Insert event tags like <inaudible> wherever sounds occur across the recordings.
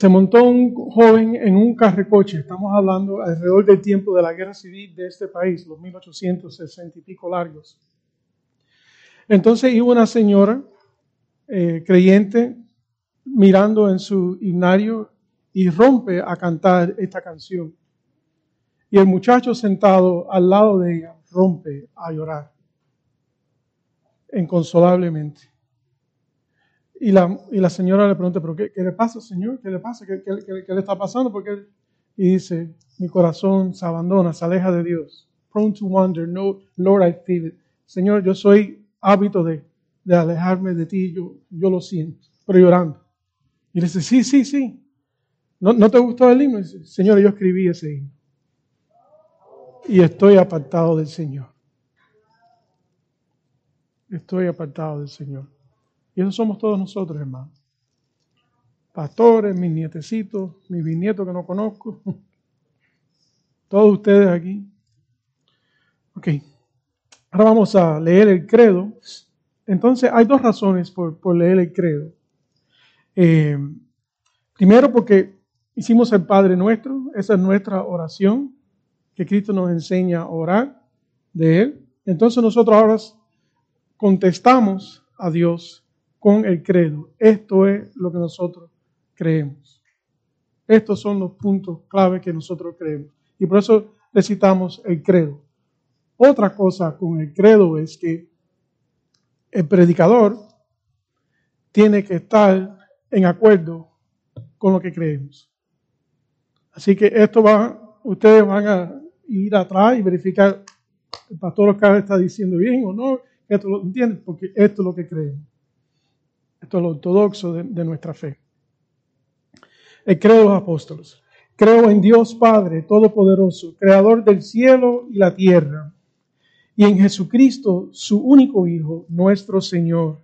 Se montó un joven en un carrecoche, estamos hablando alrededor del tiempo de la guerra civil de este país, los 1860 y pico largos. Entonces iba una señora eh, creyente mirando en su himnario y rompe a cantar esta canción. Y el muchacho sentado al lado de ella rompe a llorar inconsolablemente. Y la, y la señora le pregunta, ¿pero qué, le pasa, Señor? ¿Qué le pasa? ¿Qué, le está pasando? Porque y dice, mi corazón se abandona, se aleja de Dios. Prone to wonder, no, Lord, I feel it. Señor, yo soy hábito de, de alejarme de ti, yo, yo lo siento, pero llorando. Y le dice, sí, sí, sí. ¿No, ¿No te gustó el himno? dice, Señor, yo escribí ese himno. Y estoy apartado del Señor. Estoy apartado del Señor. Y eso somos todos nosotros, hermanos. Pastores, mis nietecitos, mis bisnietos que no conozco. <laughs> Todos ustedes aquí. Ok. Ahora vamos a leer el credo. Entonces, hay dos razones por, leer el credo. Eh, primero, porque hicimos el Padre Nuestro. Esa es nuestra oración, que Cristo nos enseña a orar de Él. Entonces, nosotros ahora contestamos a Dios con el credo. Esto es lo que nosotros creemos. Estos son los puntos clave que nosotros creemos. Y por eso necesitamos el credo. Otra cosa con el credo es que el predicador tiene que estar en acuerdo con lo que creemos. Así que esto va, ustedes van a ir atrás y verificar el pastor Oscar está diciendo bien o no, esto lo entienden, porque esto es lo que creemos. Esto es lo ortodoxo de, nuestra fe. El credo de los apóstoles. Creo en Dios Padre Todopoderoso, Creador del cielo y la tierra, y en Jesucristo, su único Hijo, nuestro Señor,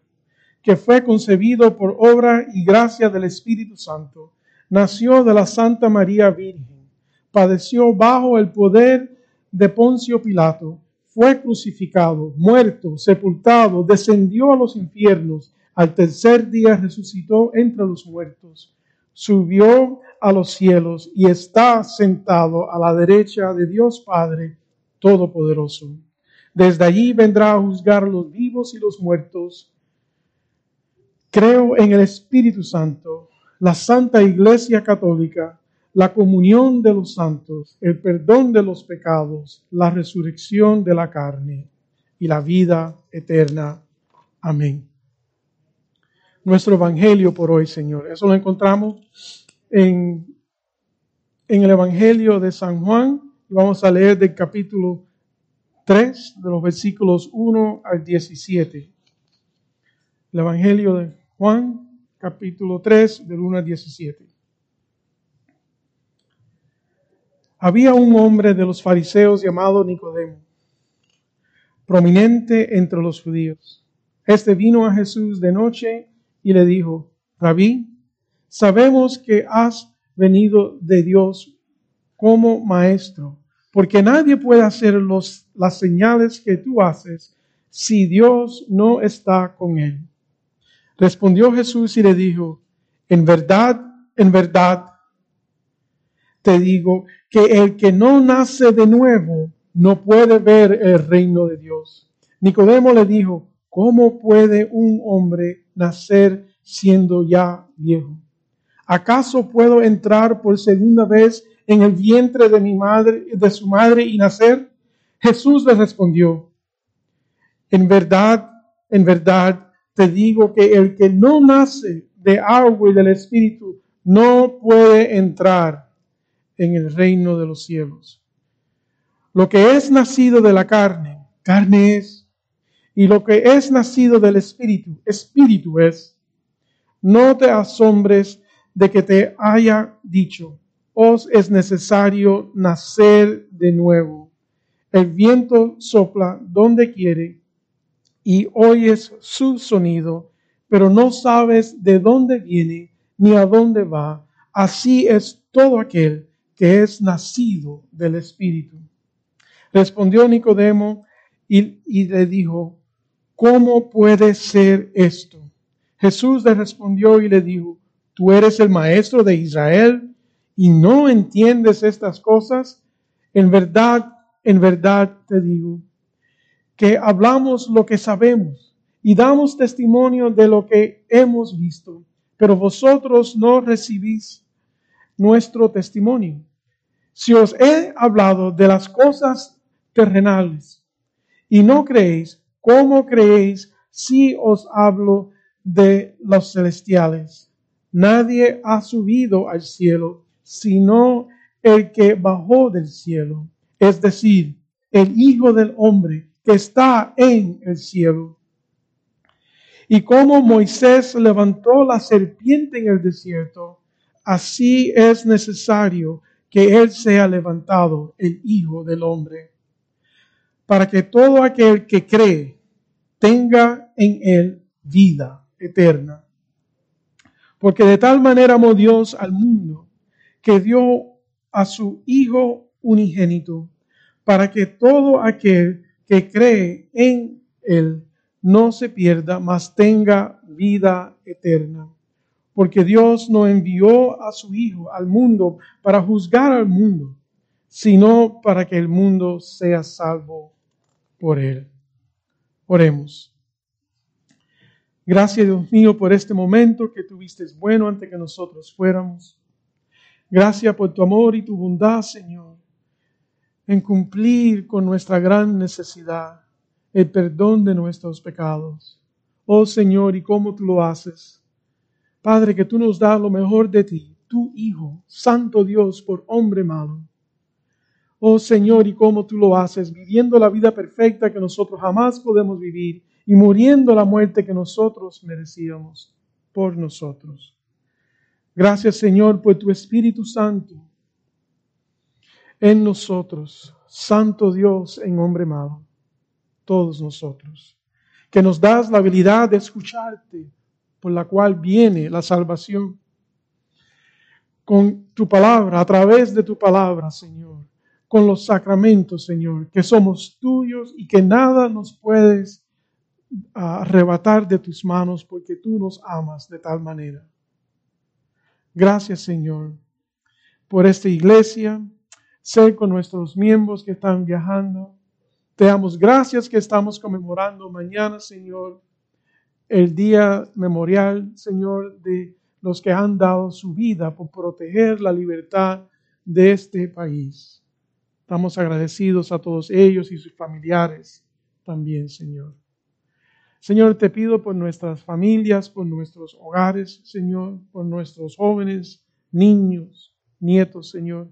que fue concebido por obra y gracia del Espíritu Santo, nació de la Santa María Virgen, padeció bajo el poder de Poncio Pilato, fue crucificado, muerto, sepultado, descendió a los infiernos, al tercer día resucitó entre los muertos, subió a los cielos y está sentado a la derecha de Dios Padre Todopoderoso. Desde allí vendrá a juzgar los vivos y los muertos. Creo en el Espíritu Santo, la Santa Iglesia Católica, la comunión de los santos, el perdón de los pecados, la resurrección de la carne y la vida eterna. Amén nuestro Evangelio por hoy, Señor. Eso lo encontramos en, en el Evangelio de San Juan. Vamos a leer del capítulo 3, de los versículos 1 al 17. El Evangelio de Juan, capítulo 3, del 1 al 17. Había un hombre de los fariseos llamado Nicodemo, prominente entre los judíos. Este vino a Jesús de noche y le dijo, Rabí, sabemos que has venido de Dios como maestro, porque nadie puede hacer los, las señales que tú haces si Dios no está con él. Respondió Jesús y le dijo, en verdad, en verdad, te digo que el que no nace de nuevo no puede ver el reino de Dios. Nicodemo le dijo, ¿cómo puede un hombre nacer siendo ya viejo? ¿Acaso puedo entrar por segunda vez en el vientre de mi madre, de su madre y nacer? Jesús le respondió, en verdad, en verdad te digo que el que no nace de agua y del Espíritu no puede entrar en el reino de los cielos. Lo que es nacido de la carne, carne es y lo que es nacido del Espíritu, Espíritu es. No te asombres de que te haya dicho, os es necesario nacer de nuevo. El viento sopla donde quiere y oyes su sonido, pero no sabes de dónde viene ni a dónde va. Así es todo aquel que es nacido del Espíritu. Respondió Nicodemo y, y le dijo, ¿cómo puede ser esto? Jesús le respondió y le dijo, tú eres el maestro de Israel y no entiendes estas cosas. En verdad, en verdad te digo que hablamos lo que sabemos y damos testimonio de lo que hemos visto, pero vosotros no recibís nuestro testimonio. Si os he hablado de las cosas terrenales y no creéis, ¿cómo creéis si os hablo de los celestiales? Nadie ha subido al cielo, sino el que bajó del cielo, es decir, el Hijo del Hombre que está en el cielo. Y como Moisés levantó la serpiente en el desierto, así es necesario que Él sea levantado, el Hijo del Hombre, para que todo aquel que cree tenga en Él vida eterna. Porque de tal manera amó Dios al mundo que dio a su Hijo unigénito, para que todo aquel que cree en Él no se pierda, mas tenga vida eterna porque Dios no envió a su Hijo al mundo para juzgar al mundo, sino para que el mundo sea salvo por él. Oremos. Gracias, Dios mío, por este momento que tuviste bueno antes que nosotros fuéramos. Gracias por tu amor y tu bondad, Señor, en cumplir con nuestra gran necesidad, el perdón de nuestros pecados. Oh Señor, y cómo tú lo haces Padre, que tú nos das lo mejor de ti, tu Hijo, Santo Dios, por hombre malo. Oh Señor, y cómo tú lo haces, viviendo la vida perfecta que nosotros jamás podemos vivir y muriendo la muerte que nosotros merecíamos por nosotros. Gracias Señor por tu Espíritu Santo en nosotros, Santo Dios en hombre malo, todos nosotros, que nos das la habilidad de escucharte, por la cual viene la salvación. Con tu palabra, a través de tu palabra, Señor, con los sacramentos, Señor, que somos tuyos y que nada nos puedes arrebatar de tus manos porque tú nos amas de tal manera. Gracias, Señor, por esta iglesia. Sé con nuestros miembros que están viajando. Te damos gracias que estamos conmemorando mañana, Señor, el día memorial, Señor, de los que han dado su vida por proteger la libertad de este país. Estamos agradecidos a todos ellos y sus familiares también, Señor. Señor, te pido por nuestras familias, por nuestros hogares, Señor, por nuestros jóvenes, niños, nietos, Señor.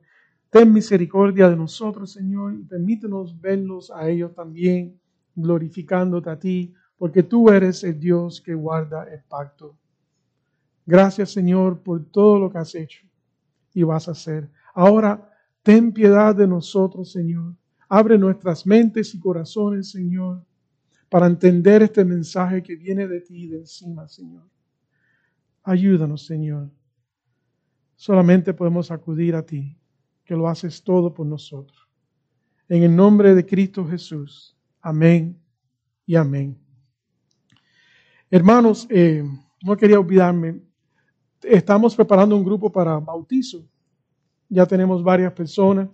Ten misericordia de nosotros, Señor, y permítenos verlos a ellos también, glorificándote a ti porque tú eres el Dios que guarda el pacto. Gracias Señor por todo lo que has hecho y vas a hacer. Ahora, ten piedad de nosotros, Señor. Abre nuestras mentes y corazones, Señor, para entender este mensaje que viene de ti de encima, Señor. Ayúdanos, Señor. Solamente podemos acudir a ti, que lo haces todo por nosotros. En el nombre de Cristo Jesús. Amén y amén. Hermanos, eh, no quería olvidarme, estamos preparando un grupo para bautizo. Ya tenemos varias personas.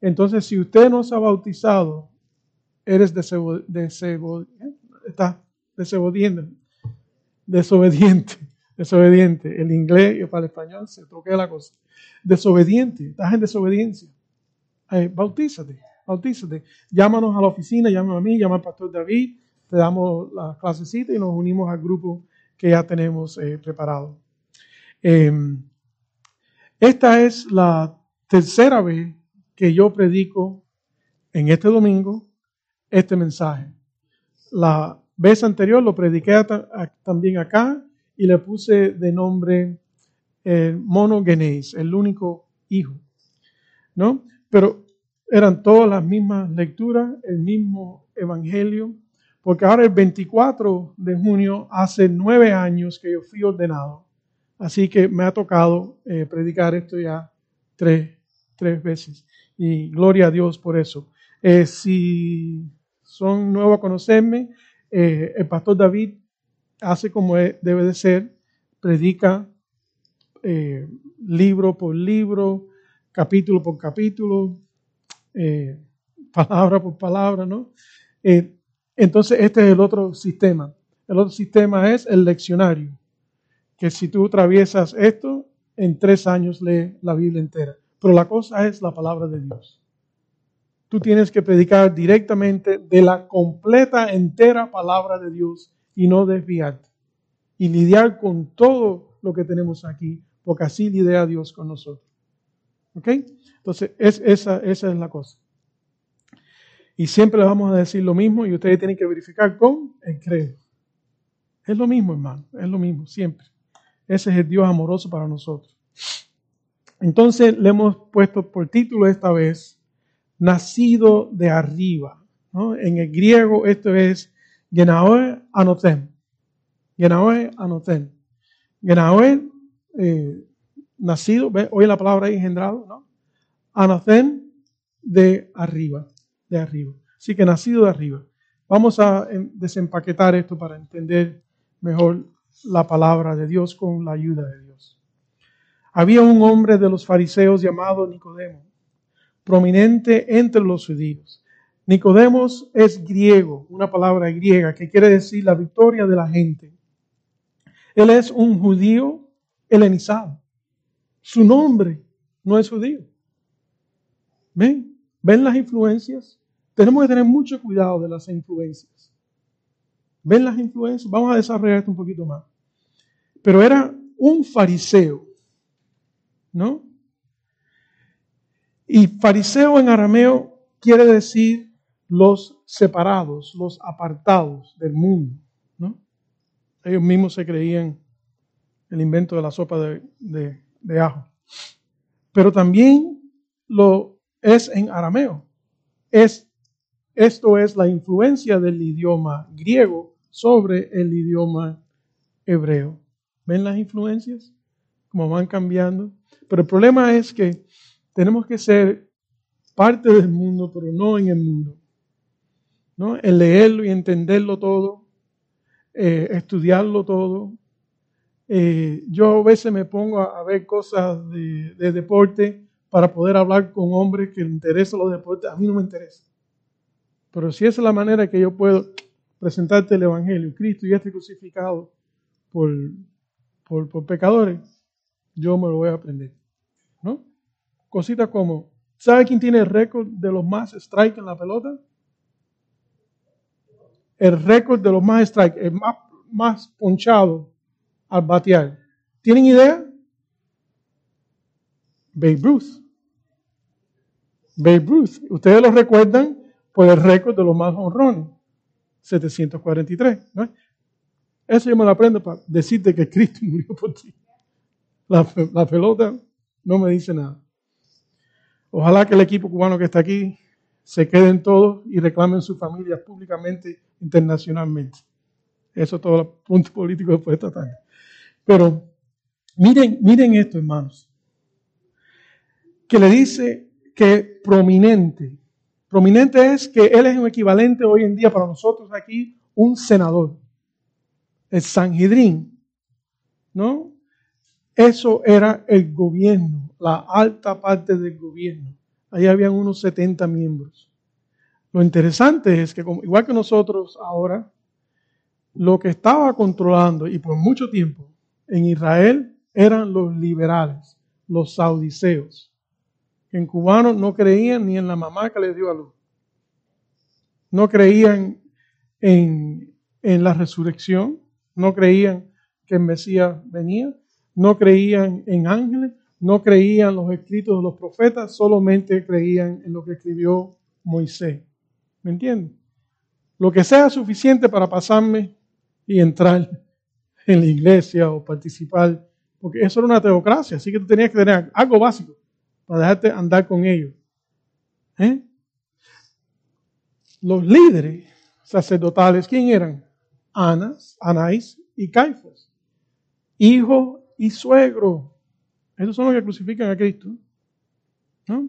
Entonces, si usted no se ha bautizado, eres desobediente, está desobediente, desobediente, <laughs> desobediente. El inglés y para el español se toque la cosa. Desobediente, estás en desobediencia. Eh, bautízate, bautízate. Llámanos a la oficina, llámanos a mí, llama al pastor David te damos la clasecita y nos unimos al grupo que ya tenemos eh, preparado. Em, esta es la tercera vez que yo predico en este domingo este mensaje. La vez anterior lo prediqué también acá y le puse de nombre el mono Genéis, el único hijo. ¿No? Pero eran todas las mismas lecturas, el mismo evangelio, porque ahora el 24 de junio hace nueve años que yo fui ordenado. Así que me ha tocado eh, predicar esto ya tres, veces. Y gloria a Dios por eso. Eh, si son nuevos a conocerme, eh, el pastor David hace como debe de ser, predica libro por libro, capítulo por capítulo, palabra por palabra, ¿no? Entonces este es el otro sistema. El otro sistema es el leccionario, que si tú atraviesas esto, en tres años lee la Biblia entera. Pero la cosa es la palabra de Dios. Tú tienes que predicar directamente de la completa, entera palabra de Dios y no desviarte. Y lidiar con todo lo que tenemos aquí, porque así lidia Dios con nosotros. ¿Ok? Entonces, es, esa, esa es la cosa. Y siempre le vamos a decir lo mismo y ustedes tienen que verificar con el credo. Es lo mismo, hermano, es lo mismo, siempre. Ese es el Dios amoroso para nosotros. Entonces le hemos puesto por título esta vez, nacido de arriba. En el griego esto es Genaoe Anotem. Genaoe Anotem. Genaoe, eh, nacido, ¿ve? hoy la palabra engendrado, ¿no? Anotem de arriba, de arriba. Así que nacido de arriba. Vamos a em, desempaquetar esto para entender mejor la palabra de Dios con la ayuda de Dios. Había un hombre de los fariseos llamado Nicodemo, prominente entre los judíos. Nicodemos es griego, una palabra griega que quiere decir la victoria de la gente. Él es un judío helenizado. Su nombre no es judío. ¿Ven? ¿Ven las influencias? Tenemos que tener mucho cuidado de las influencias. ¿Ven las influencias? Vamos a desarrollar esto un poquito más. Pero era un fariseo, ¿no? Y fariseo en arameo quiere decir los separados, los apartados del mundo, ¿no? Ellos mismos se creían el invento de la sopa de, de ajo. Pero también lo es en arameo. Es esto es la influencia del idioma griego sobre el idioma hebreo. ¿Ven las influencias? Cómo van cambiando. Pero el problema es que tenemos que ser parte del mundo, pero no en el mundo. ¿no? El leerlo y entenderlo todo, eh, estudiarlo todo. Eh, yo a veces me pongo a, ver cosas de, de, deporte para poder hablar con hombres que les interesan los deportes. A mí no me interesa. Pero si esa es la manera que yo puedo presentarte el Evangelio, Cristo y este crucificado por, por, pecadores, yo me lo voy a aprender. ¿No? Cositas como, ¿sabe quién tiene el récord de los más strikes en la pelota? El récord de los más strikes, el más, más ponchado al batear. ¿Tienen idea? Babe Ruth. Babe Ruth. Ustedes lo recuerdan por el récord de los más honrones, 743. ¿no? Eso yo me lo aprendo para decirte que Cristo <laughs> murió por ti. La, pelota no me dice nada. Ojalá que el equipo cubano que está aquí se queden todos y reclamen sus familias públicamente, internacionalmente. Eso es todo el punto político después de esta tarde. Pero miren, miren esto, hermanos. Que le dice que prominente Prominente es que él es un equivalente hoy en día para nosotros aquí, un senador. El Sanhedrin, ¿no? Eso era el gobierno, la alta parte del gobierno. Ahí habían unos 70 miembros. Lo interesante es que, igual que nosotros ahora, lo que estaba controlando y por mucho tiempo en Israel eran los liberales, los saudiceos en cubanos no creían ni en la mamá que les dio a luz. No creían en, la resurrección, no creían que el Mesías venía, no creían en ángeles, no creían en los escritos de los profetas, solamente creían en lo que escribió Moisés. ¿Me entienden? Lo que sea suficiente para pasarme y entrar en la iglesia o participar, porque eso era una teocracia, así que tú tenías que tener algo básico para dejarte andar con ellos. ¿Eh? Los líderes sacerdotales, ¿quién eran? Anas, Anais y Caifas. Hijo y suegro. Esos son los que crucifican a Cristo. ¿no?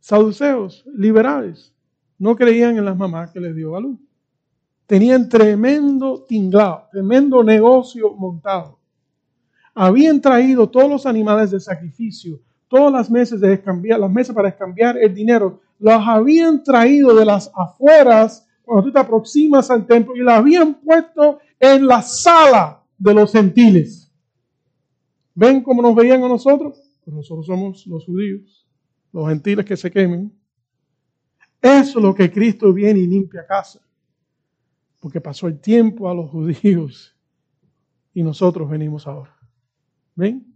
Saduceos, liberales, no creían en las mamás que les dio a luz. Tenían tremendo tinglado, tremendo negocio montado. habían traído todos los animales de sacrificio, todas las mesas, de cambiar, las mesas para cambiar el dinero, las habían traído de las afueras cuando tú te aproximas al templo y las habían puesto en la sala de los gentiles. ¿Ven cómo nos veían a nosotros? Pues nosotros somos los judíos, los gentiles que se quemen. Eso es lo que Cristo viene y limpia casa. Porque pasó el tiempo a los judíos y nosotros venimos ahora. ¿Ven?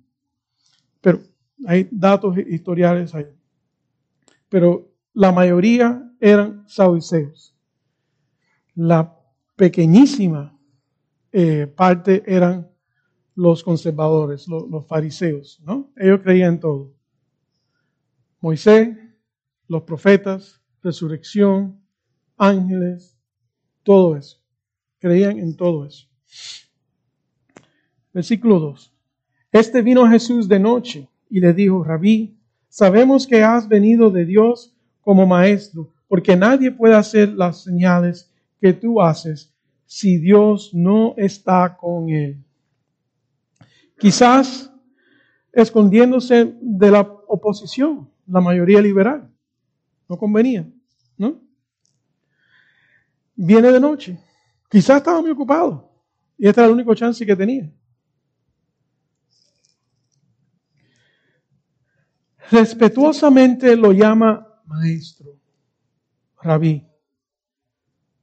Pero hay datos historiales ahí. Pero la mayoría eran saduceos. La pequeñísima eh, parte eran los conservadores, los, fariseos, ¿no? Ellos creían en todo. Moisés, los profetas, resurrección, ángeles, todo eso. Creían en todo eso. Versículo 2. Este vino Jesús de noche y le dijo, Rabí, sabemos que has venido de Dios como maestro, porque nadie puede hacer las señales que tú haces si Dios no está con él. Quizás escondiéndose de la oposición, la mayoría liberal. No convenía, ¿no? Viene de noche. Quizás estaba muy ocupado y este era el único chance que tenía. Respetuosamente lo llama maestro, rabí.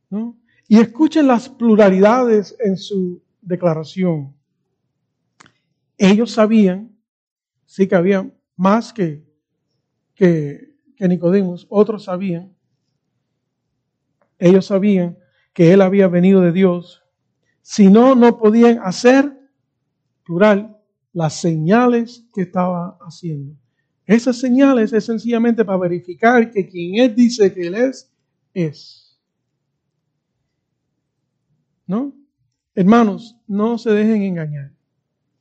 ¿no? Y escuchen las pluralidades en su declaración. Ellos sabían, sí que había más que, que, que otros sabían, ellos sabían que él había venido de Dios, si no, no podían hacer, plural, las señales que estaba haciendo. Esas señales es sencillamente para verificar que quien Él dice que Él es, es. ¿No? Hermanos, no se dejen engañar.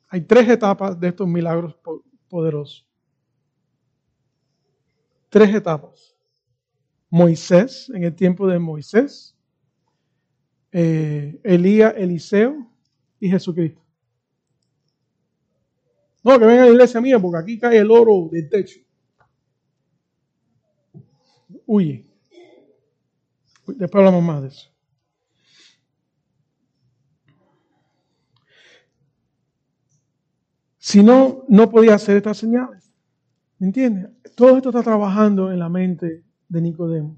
Hay tres etapas de estos milagros poderosos. Tres etapas. Moisés, en el tiempo de Moisés, eh, Elías, Eliseo y Jesucristo. No, que venga a la iglesia mía porque aquí cae el oro del techo. Huye. Después hablamos más de eso. Si no, no podía hacer estas señales. ¿Me entiendes? Todo esto está trabajando en la mente de Nicodemo.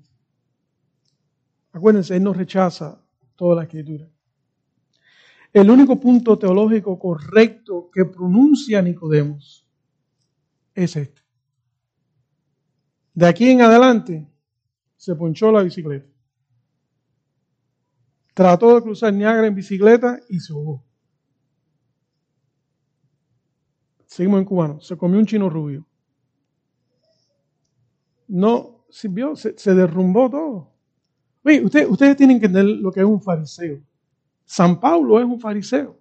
Acuérdense, él no rechaza toda la escritura. El único punto teológico correcto que pronuncia Nicodemos es este. De aquí en adelante se ponchó la bicicleta. Trató de cruzar Niagara en bicicleta y se ahogó. Seguimos en cubano. Se comió un chino rubio. No sirvió, se, se derrumbó todo. Oye, ustedes tienen que entender lo que es un fariseo. San Pablo es un fariseo.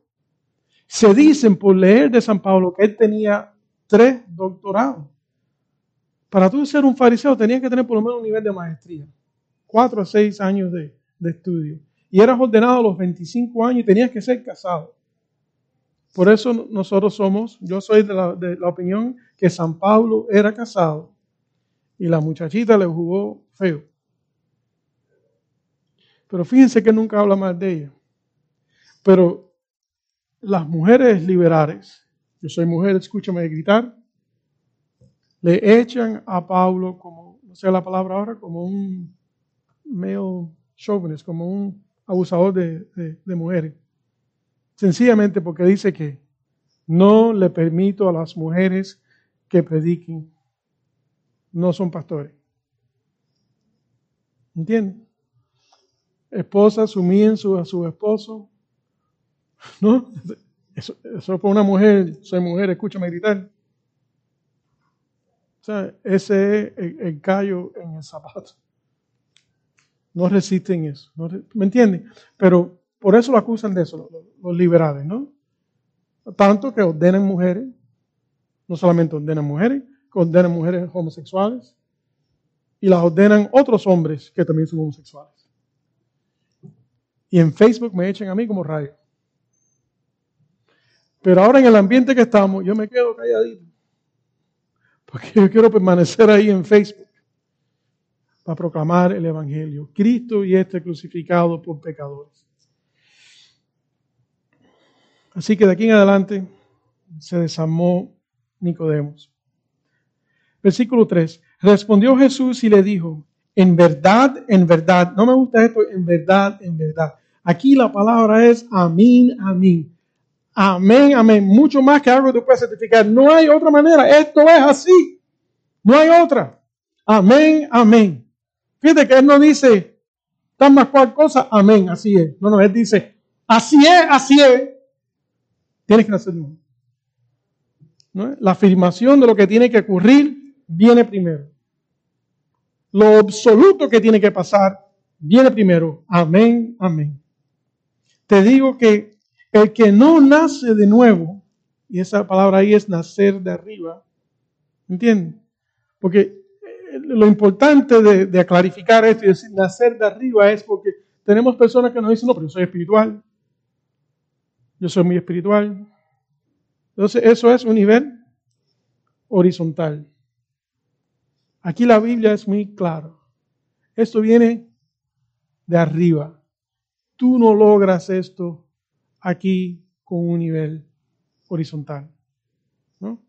Se dicen por leer de San Pablo que él tenía tres doctorados. Para tú ser un fariseo tenías que tener por lo menos un nivel de maestría. Cuatro a seis años de, estudio. Y eras ordenado a los 25 años y tenías que ser casado. Por eso nosotros somos, yo soy de la, de la opinión que San Pablo era casado y la muchachita le jugó feo. Pero fíjense que nunca habla más de ella. Pero las mujeres liberales, yo soy mujer, escúchame gritar, le echan a Pablo como, no sé la palabra ahora, como un male chauvinist, como un abusador de, de mujeres. Sencillamente porque dice que no le permito a las mujeres que prediquen. No son pastores. ¿Entienden? Esposas sumían a su esposo ¿No? Eso, eso para una mujer, soy mujer, escúchame gritar. O sea, ese es el, callo en el zapato. No resisten eso. ¿Me entienden? Pero por eso lo acusan de eso, los, liberales, ¿no? Tanto que ordenan mujeres, no solamente ordenan mujeres, que ordenan mujeres homosexuales y las ordenan otros hombres que también son homosexuales. Y en Facebook me echan a mí como rayo. Pero ahora en el ambiente que estamos, yo me quedo calladito. Porque yo quiero permanecer ahí en Facebook para proclamar el Evangelio. Cristo y este crucificado por pecadores. Así que de aquí en adelante se desarmó Nicodemos. Versículo 3. Respondió Jesús y le dijo, en verdad, en verdad, no me gusta esto, en verdad, en verdad. Aquí la palabra es amén, amén. Amén, amén. Mucho más que algo que tú puedes certificar. No hay otra manera. Esto es así. No hay otra. Amén, amén. Fíjate que él no dice, tan más cual cosa, amén, así es. No, no, él dice, así es, así es. Tienes que hacerlo. La afirmación de lo que tiene que ocurrir viene primero. Lo absoluto que tiene que pasar viene primero. Amén, amén. Te digo que el que no nace de nuevo, y esa palabra ahí es nacer de arriba, ¿entiendes? Porque eh, lo importante de, de, clarificar esto y decir nacer de arriba es porque tenemos personas que nos dicen, no, pero yo soy espiritual. Yo soy muy espiritual. Entonces, eso es un nivel horizontal. Aquí la Biblia es muy claro. Esto viene de arriba. Tú no logras esto aquí con un nivel horizontal. ¿no?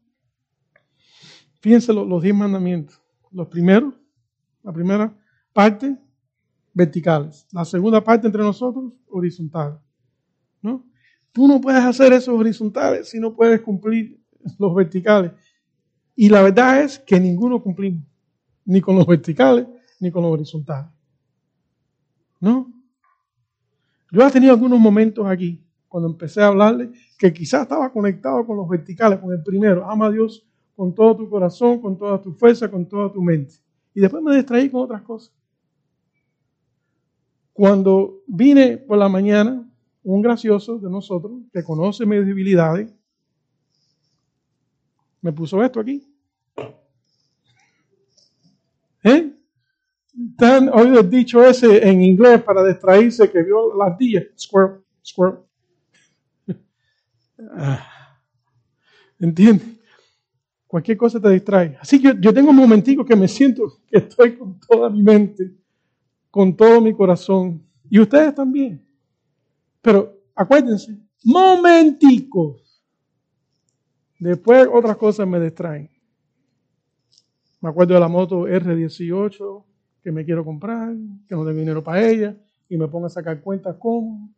Fíjense los, los diez mandamientos. Los primeros, la primera parte, verticales. La segunda parte entre nosotros, horizontal. ¿no? Tú no puedes hacer esos horizontales si no puedes cumplir los verticales. Y la verdad es que ninguno cumplimos, ni con los verticales, ni con los horizontales. ¿No? Yo he tenido algunos momentos aquí cuando empecé a hablarle, que quizás estaba conectado con los verticales, con el primero, ama a Dios con todo tu corazón, con toda tu fuerza, con toda tu mente. Y después me distraí con otras cosas. Cuando vine por la mañana, un gracioso de nosotros, que conoce mis debilidades, me puso esto aquí. ¿Eh? ¿Han oído el dicho ese en inglés para distraerse que vio la ardilla? Squirrel, squirrel. Ah, ¿Entiendes? Cualquier cosa te distrae. Así que yo tengo un momentico que me siento que estoy con toda mi mente, con todo mi corazón. Y ustedes también. Pero acuérdense, momenticos. Después otras cosas me distraen. Me acuerdo de la moto R18 que me quiero comprar, que no tengo dinero para ella, y me pongo a sacar cuentas cómo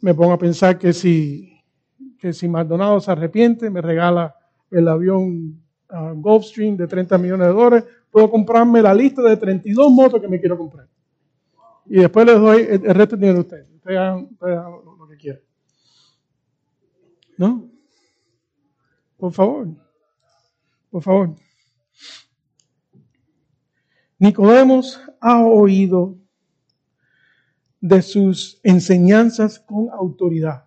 me pongo a pensar que si, que si Maldonado se arrepiente, me regala el avión uh, Gulfstream de 30 millones de dólares, puedo comprarme la lista de 32 motos que me quiero comprar. Y después les doy el, resto de dinero a ustedes. Ustedes hagan, lo, lo que quieran. ¿No? Por favor. Por favor. Nicodemos ha oído de sus enseñanzas con autoridad.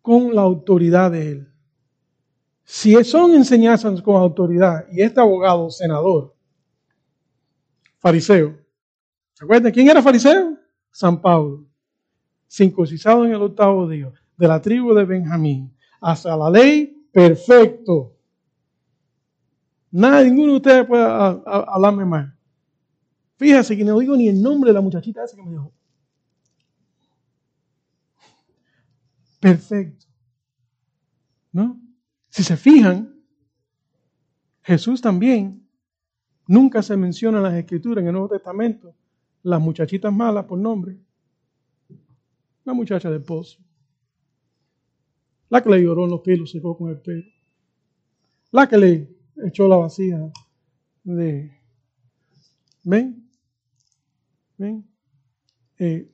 Con la autoridad de él. Si son enseñanzas con autoridad y este abogado, senador, fariseo, ¿se acuerdan quién era fariseo? San Pablo, circuncisado en el octavo día, de la tribu de Benjamín, hasta la ley, perfecto. Nada, ninguno de ustedes puede hablarme mal. Fíjese que no digo ni el nombre de la muchachita esa que me dijo. Perfecto. ¿No? Si se fijan, Jesús también nunca se menciona en las escrituras en el Nuevo Testamento las muchachitas malas por nombre. La muchacha del pozo. La que le lloró en los pelos, secó con el pelo. La que le echó la vacía de... ¿Ven? Eh,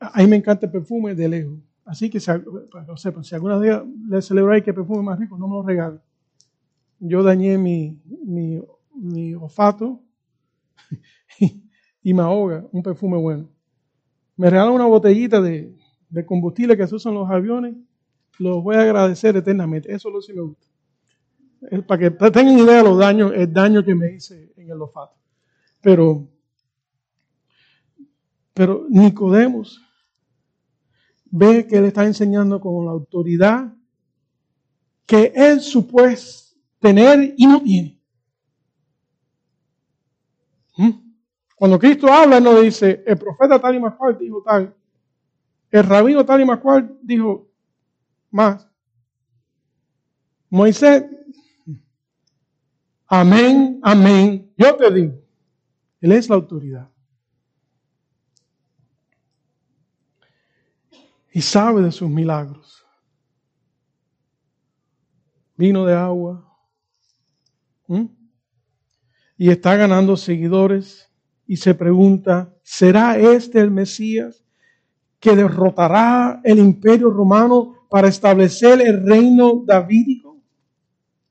a mí me encanta el perfume de lejos. Así que, para que lo sepan, si alguna día le celebráis que perfume más rico, no me lo regalen. Yo dañé mi, mi, olfato <laughs> y, me ahoga un perfume bueno. Me regalan una botellita de, combustible que se usa en los aviones. Los voy a agradecer eternamente. Eso lo sí me gusta. para que tengan idea de los daños, el daño que me hice en el olfato. Pero pero Nicodemos ve que él está enseñando con la autoridad que él supuesto tener y no tiene. ¿Mm? Cuando Cristo habla, no dice, el profeta tal y más cual dijo tal, el rabino tal y más cual dijo más. Moisés, amén, amén, yo te digo, él es la autoridad. Y sabe de sus milagros. Vino de agua. Y está ganando seguidores. Y se pregunta, ¿será este el Mesías que derrotará el imperio romano para establecer el reino davídico?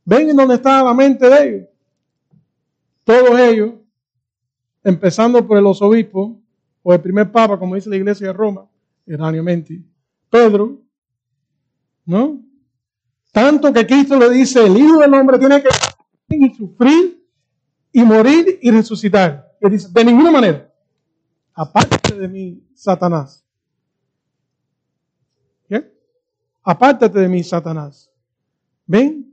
¿Ven en dónde está la mente de ellos? Todos ellos, empezando por los obispos, o el primer papa, como dice la iglesia de Roma, erróneamente, Pedro, ¿no? Tanto que Cristo le dice, el Hijo del Hombre tiene que sufrir y morir y resucitar. Y dice, de ninguna manera, aparte de mí, Satanás. ¿Qué? Apártate de mí, Satanás. ¿Ven?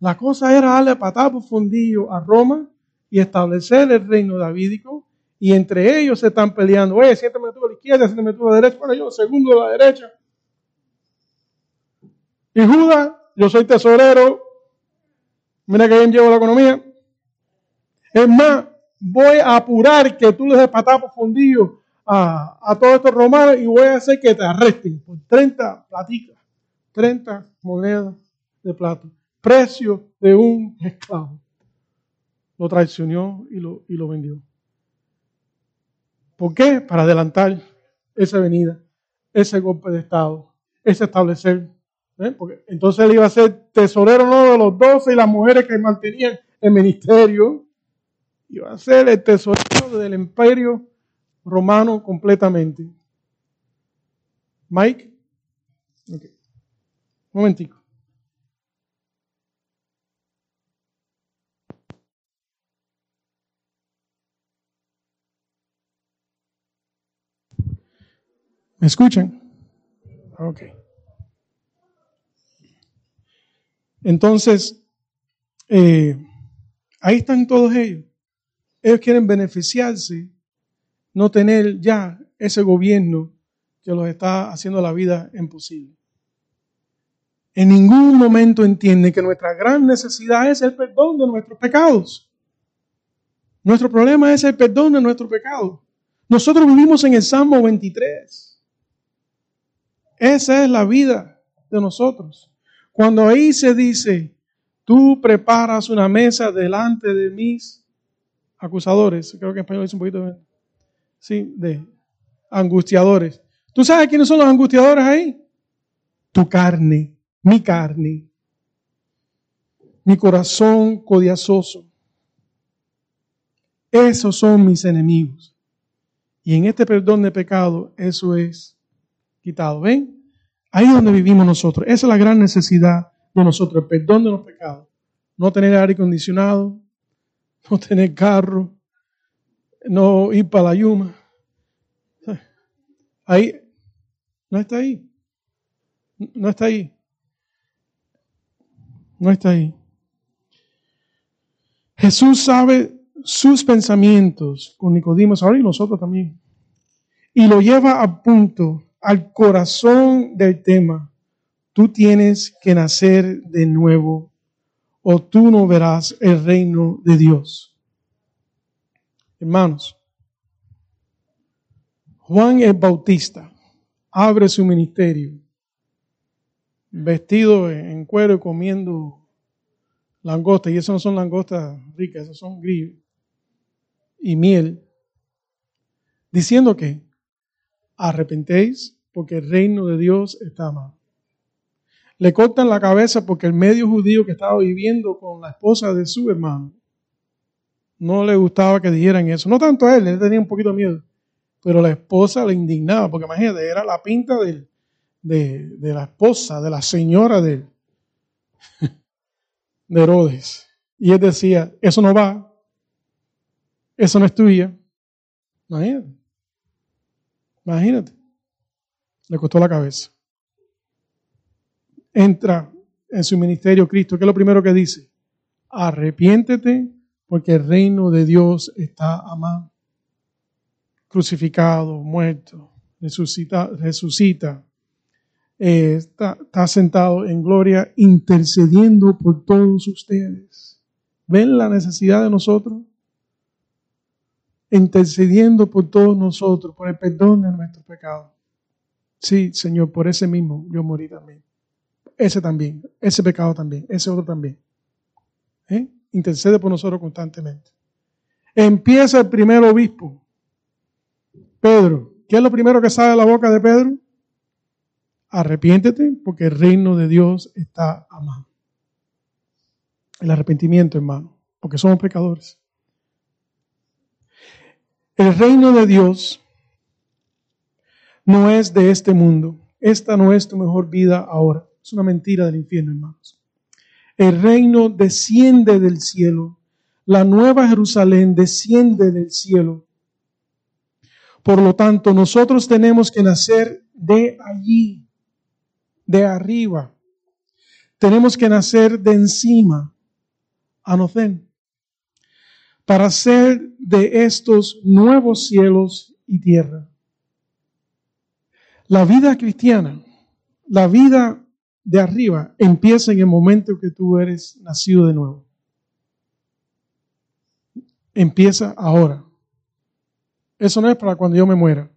La cosa era darle patada por fundillo a Roma y establecer el reino davídico y entre ellos se están peleando. Oye, siéntame tú a la izquierda, siéntame tú a la derecha. Bueno, yo segundo a la derecha. Y Judas, yo soy tesorero. Mira que bien llevo la economía. Es más, voy a apurar que tú les des patada fundillo a, a todos estos romanos y voy a hacer que te arresten por 30 platicas, 30 monedas de plata. Precio de un esclavo. Lo traicionó y lo, y lo vendió. ¿Por qué? Para adelantar esa venida, ese golpe de Estado, ese establecer. ¿eh? Porque entonces él iba a ser tesorero no de los doce y las mujeres que mantenían el ministerio. Iba a ser el tesorero del imperio romano completamente. Mike. Okay. Un momentico. ¿Me escuchan? Ok. Entonces, eh, ahí están todos ellos. Ellos quieren beneficiarse, no tener ya ese gobierno que los está haciendo la vida imposible. En ningún momento entienden que nuestra gran necesidad es el perdón de nuestros pecados. Nuestro problema es el perdón de nuestros pecados. Nosotros vivimos en el Salmo 23. Esa es la vida de nosotros. Cuando ahí se dice, tú preparas una mesa delante de mis acusadores, creo que en español es un poquito, sí, de angustiadores. ¿Tú sabes quiénes son los angustiadores ahí? Tu carne, mi carne, mi corazón codiazoso. Esos son mis enemigos. Y en este perdón de pecado, eso es quitado. ¿Ven? Ahí es donde vivimos nosotros. Esa es la gran necesidad de nosotros, el perdón de los pecados. No tener aire acondicionado, no tener carro, no ir para la yuma. Ahí, no está ahí. No está ahí. No está ahí. Jesús sabe sus pensamientos con Nicodimo ahora y nosotros también. Y lo lleva a punto al corazón del tema. Tú tienes que nacer de nuevo o tú no verás el reino de Dios. Hermanos, Juan el Bautista abre su ministerio vestido en cuero y comiendo langosta, y eso no son langostas ricas, esos son grillos y miel, diciendo que arrepentéis porque el reino de Dios está mal. Le cortan la cabeza porque el medio judío que estaba viviendo con la esposa de su hermano no le gustaba que dijeran eso. No tanto a él, él tenía un poquito de miedo, pero la esposa le indignaba, porque imagínate, era la pinta de, la esposa, de la señora de, <laughs> de Herodes. Y él decía, eso no va, eso no es tuya. Imagínate. Imagínate. Le costó la cabeza. Entra en su ministerio Cristo. ¿Qué es lo primero que dice? Arrepiéntete porque el reino de Dios está amado. Crucificado, muerto, resucita, resucita. Eh, está, está sentado en gloria intercediendo por todos ustedes. ¿Ven la necesidad de nosotros? Intercediendo por todos nosotros, por el perdón de nuestros pecados. Sí, Señor, por ese mismo yo morí también. Ese también, ese pecado también, ese otro también. ¿Eh? Intercede por nosotros constantemente. Empieza el primer obispo, Pedro. ¿Qué es lo primero que sale de la boca de Pedro? Arrepiéntete porque el reino de Dios está a mano. El arrepentimiento, hermano, porque somos pecadores. El reino de Dios no es de este mundo. Esta no es tu mejor vida ahora. Es una mentira del infierno, hermanos. El reino desciende del cielo. La nueva Jerusalén desciende del cielo. Por lo tanto, nosotros tenemos que nacer de allí, de arriba. Tenemos que nacer de encima, Anocén para ser de estos nuevos cielos y tierra. La vida cristiana, la vida de arriba, empieza en el momento que tú eres nacido de nuevo. Empieza ahora. Eso no es para cuando yo me muera.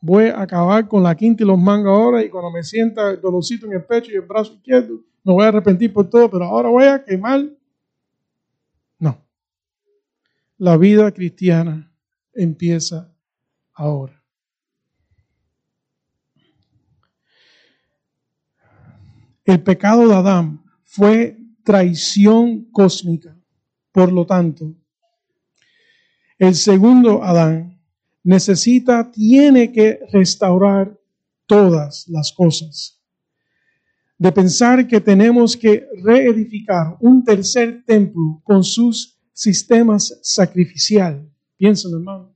Voy a acabar con la quinta y los mangas ahora y cuando me sienta el dolorcito en el pecho y el brazo izquierdo, me voy a arrepentir por todo, pero ahora voy a quemar la vida cristiana empieza ahora. El pecado de Adán fue traición cósmica. Por lo tanto, el segundo Adán necesita, tiene que restaurar todas las cosas. De pensar que tenemos que reedificar un tercer templo con sus sistemas sacrificial. Piénsalo, hermano.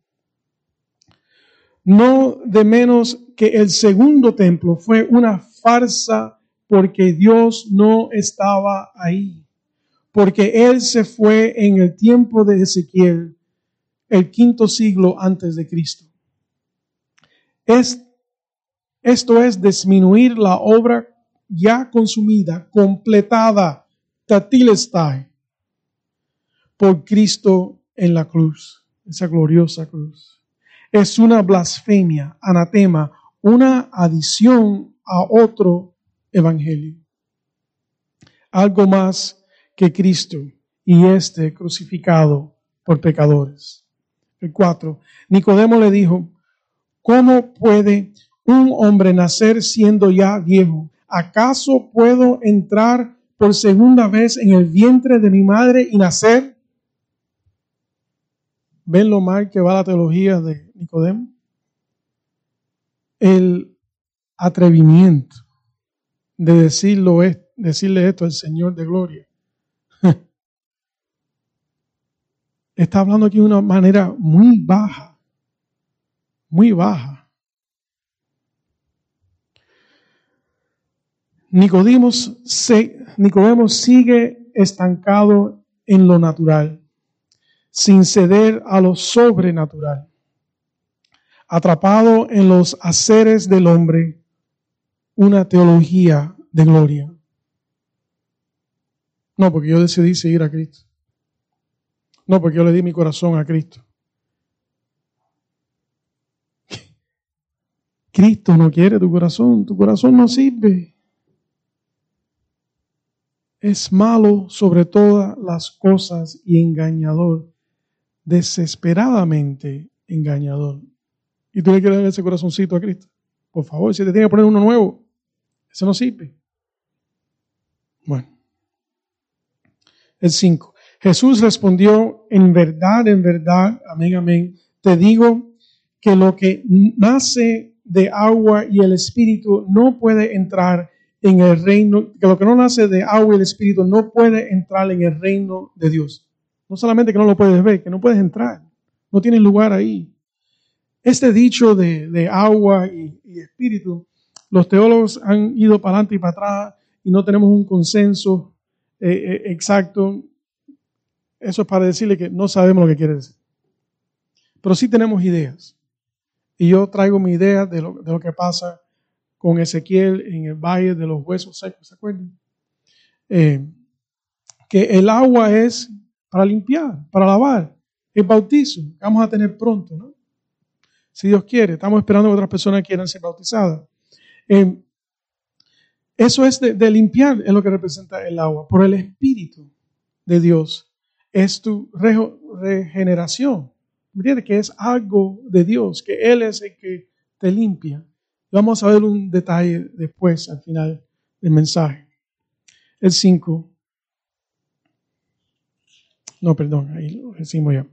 No de menos que el segundo templo fue una farsa porque Dios no estaba ahí. Porque Él se fue en el tiempo de Ezequiel, el quinto siglo antes de Cristo. Es, esto es disminuir la obra ya consumida, completada, tatilestai, por Cristo en la cruz, esa gloriosa cruz. Es una blasfemia, anatema, una adición a otro evangelio. Algo más que Cristo y este crucificado por pecadores. El 4. Nicodemo le dijo, ¿cómo puede un hombre nacer siendo ya viejo? ¿Acaso puedo entrar por segunda vez en el vientre de mi madre y nacer? ¿Ven lo mal que va la teología de Nicodemo? El atrevimiento de decirlo, decirle esto al Señor de gloria. <laughs> Está hablando aquí de una manera muy baja, muy baja. Nicodemo, Nicodemo sigue estancado en lo natural sin ceder a lo sobrenatural, atrapado en los haceres del hombre, una teología de gloria. No, porque yo decidí seguir a Cristo. No, porque yo le di mi corazón a Cristo. Cristo no quiere tu corazón, tu corazón no sirve. Es malo sobre todas las cosas y engañador desesperadamente engañador. Y tú le quieres dar ese corazoncito a Cristo. Por favor, si te tiene que poner uno nuevo, ese no sirve. Bueno. El 5. Jesús respondió, en verdad, en verdad, amén, amén, te digo que lo que nace de agua y el espíritu no puede entrar en el reino, que lo que no nace de agua y el espíritu no puede entrar en el reino de Dios. No solamente que no lo puedes ver, que no puedes entrar. No tienes lugar ahí. Este dicho de, agua y, espíritu, los teólogos han ido para adelante y para atrás y no tenemos un consenso eh, eh, exacto. Eso es para decirle que no sabemos lo que quiere decir. Pero sí tenemos ideas. Y yo traigo mi idea de lo, de lo que pasa con Ezequiel en el valle de los huesos secos, ¿se acuerdan? Eh, que el agua es para limpiar, para lavar, el bautizo, que vamos a tener pronto, ¿no? Si Dios quiere, estamos esperando que otras personas quieran ser bautizadas. Eh, eso es de, limpiar, es lo que representa el agua, por el Espíritu de Dios. Es tu regeneración. ¿Entiendes? Que es algo de Dios, que Él es el que te limpia. Vamos a ver un detalle después, al final del mensaje. El 5. No, perdón, ahí lo decimos ya.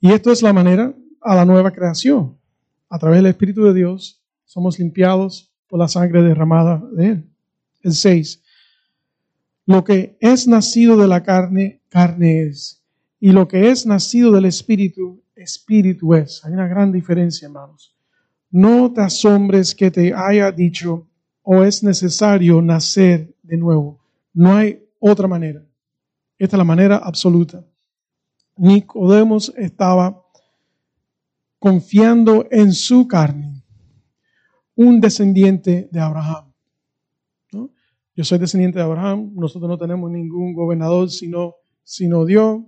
Y esto es la manera a la nueva creación. A través del Espíritu de Dios somos limpiados por la sangre derramada de Él. El 6. Lo que es nacido de la carne, carne es. Y lo que es nacido del Espíritu, Espíritu es. Hay una gran diferencia, hermanos. No te asombres que te haya dicho, o es necesario nacer de nuevo. No hay otra manera. Esta es la manera absoluta. Nicodemos estaba confiando en su carne, un descendiente de Abraham. Yo soy descendiente de Abraham, nosotros no tenemos ningún gobernador sino, sino Dios.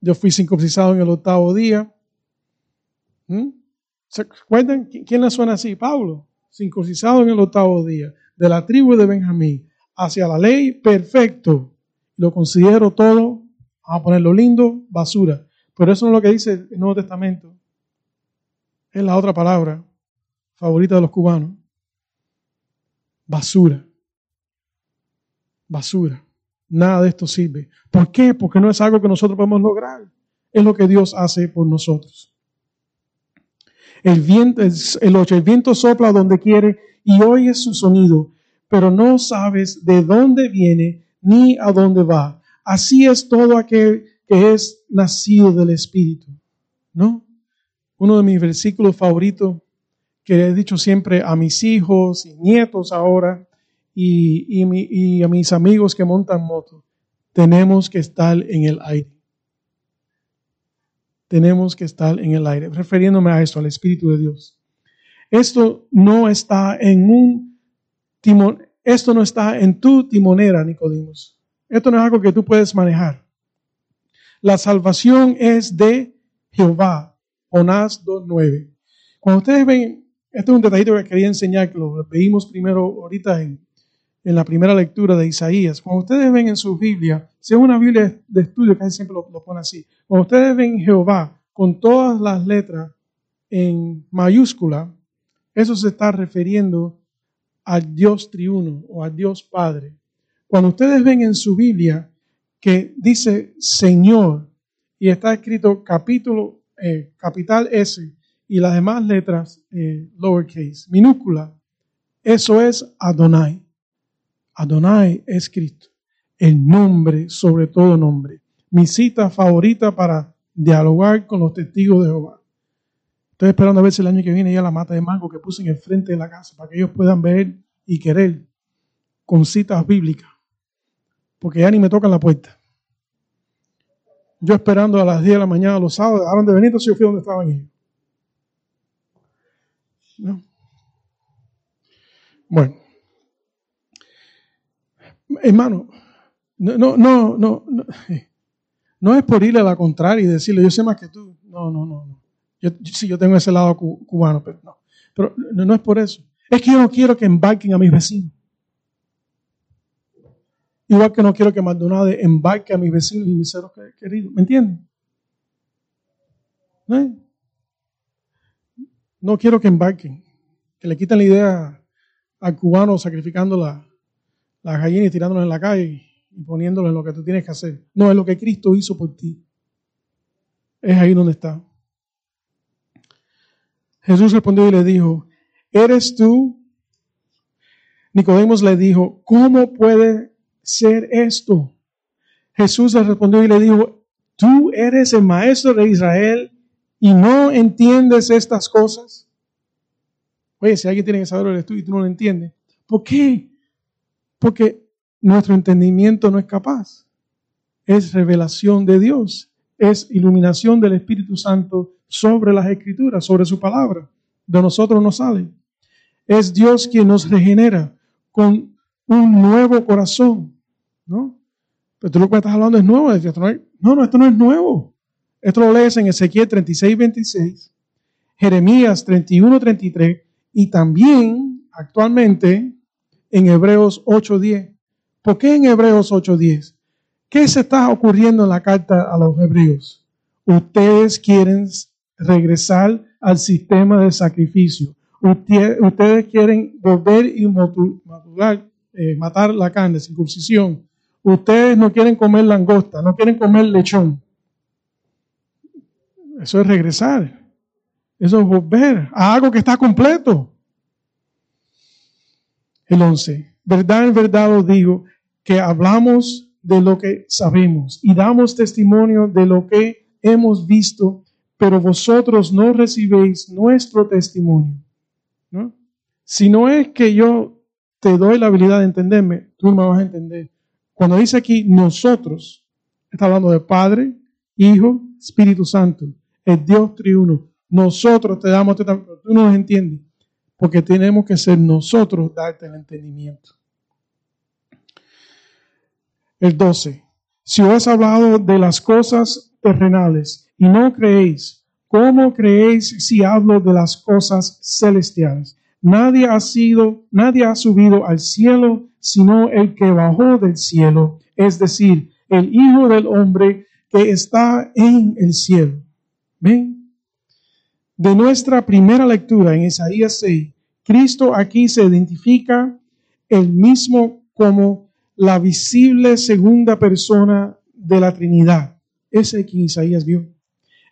Yo fui circuncisado en el octavo día. ¿Mm? ¿Se acuerdan quién le suena así? Pablo, circuncisado en el octavo día, de la tribu de Benjamín, hacia la ley, perfecto. Lo considero todo, vamos a ponerlo lindo, basura. Pero eso no es lo que dice el Nuevo Testamento. Es la otra palabra favorita de los cubanos. Basura. Basura. Nada de esto sirve. ¿Por qué? Porque no es algo que nosotros podemos lograr. Es lo que Dios hace por nosotros. El viento, el, ocho, el viento sopla donde quiere y oyes su sonido, pero no sabes de dónde viene ni a dónde va. Así es todo aquel que es nacido del Espíritu. ¿No? uno de mis versículos favoritos que he dicho siempre a mis hijos y nietos ahora y, y, a mis amigos que montan moto. Tenemos que estar en el aire. Tenemos que estar en el aire, refiriéndome a esto, al Espíritu de Dios. Esto no está en un timón, esto no está en tu timonera, Nicodimos. Esto no es algo que tú puedes manejar. La salvación es de Jehová, Jonás 2.9. Cuando ustedes ven, este es un detallito que quería enseñar, que lo veímos primero ahorita en, en la primera lectura de Isaías. Cuando ustedes ven en su Biblia, si es una Biblia de estudio, casi siempre lo, lo pone así. Cuando ustedes ven Jehová con todas las letras en mayúscula, eso se está refiriendo al Dios triuno o al Dios Padre. Cuando ustedes ven en su Biblia que dice Señor y está escrito capítulo eh, capital S y las demás letras eh, lowercase, minúscula, eso es Adonai. Adonai es Cristo, el nombre sobre todo nombre. Mi cita favorita para dialogar con los testigos de Jehová. Estoy esperando a ver si el año que viene ya la mata de mango que puse en el frente de la casa para que ellos puedan ver y querer con citas bíblicas. Porque ya ni me tocan la puerta. Yo esperando a las 10 de la mañana los sábados, dejaron de venir, entonces yo fui donde estaban ellos. ¿No? Bueno. Hermano, no, no, no, no, no, es por irle a la contraria y decirle, yo sé más que tú. No, no, no. no. Yo, sí, yo tengo ese lado cubano, pero no. Pero no es por eso. Es que yo no quiero que embarquen a mis vecinos. Igual que no quiero que Maldonado embarque a mis vecinos y mis seres queridos. ¿Me entienden? ¿Eh? ¿No? quiero que embarquen. Que le quiten la idea al cubano sacrificando la, la gallina y tirándola en la calle y poniéndolo en lo que tú tienes que hacer. No, es lo que Cristo hizo por ti. Es ahí donde está. Jesús respondió y le dijo, ¿eres tú? Nicodemos le dijo, ¿cómo puede ser esto? Jesús le respondió y le dijo, tú eres el maestro de Israel y no entiendes estas cosas. Oye, si alguien tiene que saber el estudio y tú no lo entiendes, ¿por qué? Porque nuestro entendimiento no es capaz. Es revelación de Dios, es iluminación del Espíritu Santo sobre las Escrituras, sobre su palabra. De nosotros no sale. Es Dios quien nos regenera con un nuevo corazón, ¿no? Pero tú lo que estás hablando es nuevo. No, no, esto no es nuevo. Esto lo lees en Ezequiel 36, 26, Jeremías 31, 33 y también actualmente en Hebreos 8, 10. ¿Por qué en Hebreos 8, 10? ¿Qué se está ocurriendo en la carta a los hebreos? Ustedes quieren regresar al sistema de sacrificio. Ustedes quieren volver y eh, matar la carne, circuncisión. Ustedes no quieren comer langosta, no quieren comer lechón. Eso es regresar. Eso es volver a algo que está completo. El 11. Verdad en verdad os digo que hablamos de lo que sabemos y damos testimonio de lo que hemos visto, pero vosotros no recibéis nuestro testimonio. Si no es que yo te doy la habilidad de entenderme, tú no me vas a entender. Cuando dice aquí nosotros, está hablando de Padre, Hijo, Espíritu Santo, el Dios triuno. Nosotros te damos, tú no nos entiendes, porque tenemos que ser nosotros darte el entendimiento. El 12. Si os he hablado de las cosas terrenales y no creéis, ¿cómo creéis si hablo de las cosas celestiales? Nadie ha sido, nadie ha subido al cielo sino el que bajó del cielo, es decir, el Hijo del Hombre que está en el cielo. ¿Ven? De nuestra primera lectura en Isaías 6, Cristo aquí se identifica el mismo como la visible segunda persona de la Trinidad. Ese que Isaías vio.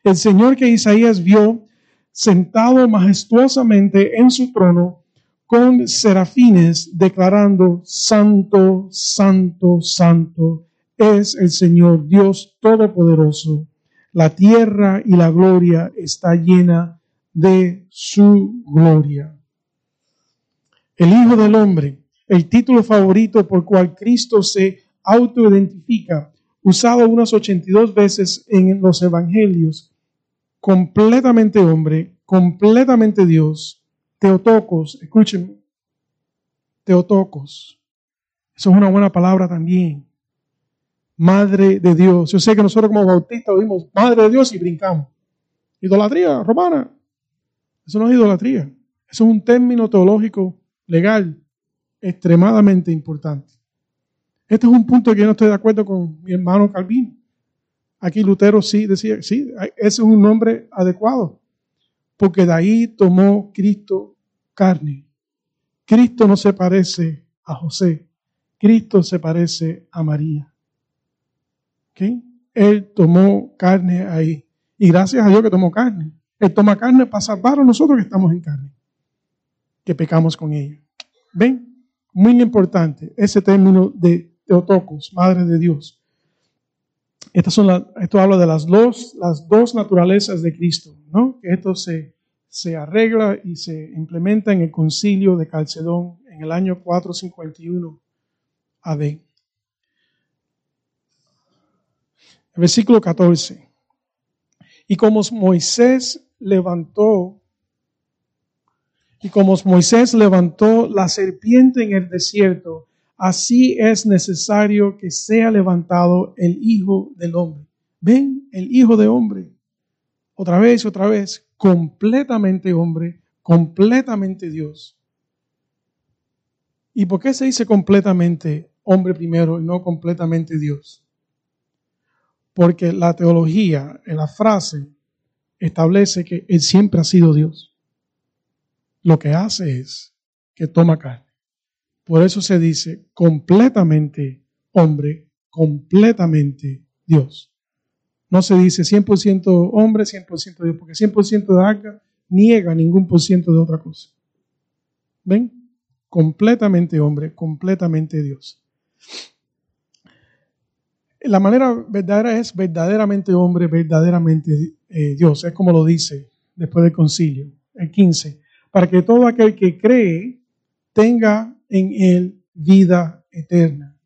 El Señor que Isaías vio sentado majestuosamente en su trono con serafines declarando, Santo, Santo, Santo es el Señor Dios Todopoderoso. La tierra y la gloria está llena de su gloria. El Hijo del Hombre, el título favorito por cual Cristo se autoidentifica, usado unas 82 veces en los Evangelios, completamente hombre, completamente Dios, Teotocos, escúchenme. Teotocos. Eso es una buena palabra también. Madre de Dios. Yo sé que nosotros como bautistas oímos Madre de Dios y brincamos. Idolatría romana. Eso no es idolatría. Eso es un término teológico legal extremadamente importante. Este es un punto que yo no estoy de acuerdo con mi hermano Calvino. Aquí Lutero sí decía, sí, ese es un nombre adecuado, porque de ahí tomó Cristo carne. Cristo no se parece a José, Cristo se parece a María. Él tomó carne ahí. Y gracias a Dios que tomó carne. Él toma carne para salvar a nosotros que estamos en carne, que pecamos con ella. ¿Ven? Muy importante ese término de Teotocos, Madre de Dios. Estas son esto habla de las dos, las dos naturalezas de Cristo, ¿no? Que esto se se arregla y se implementa en el concilio de Calcedón en el año 451 AD. Versículo 14. Y como Moisés levantó, y como Moisés levantó la serpiente en el desierto, así es necesario que sea levantado el Hijo del Hombre. Ven, el Hijo de Hombre. Otra vez, otra vez completamente hombre, completamente Dios. ¿Y por qué se dice completamente hombre primero y no completamente Dios? Porque la teología, en la frase, establece que Él siempre ha sido Dios. Lo que hace es que toma carne. Por eso se dice completamente hombre, completamente Dios. No se dice 100% hombre, 100% Dios, porque 100% de acá niega ningún por ciento de otra cosa. ¿Ven? Completamente hombre, completamente Dios. La manera verdadera es verdaderamente hombre, verdaderamente eh, Dios, es como lo dice después del concilio, el 15, para que todo aquel que cree tenga en él vida eterna.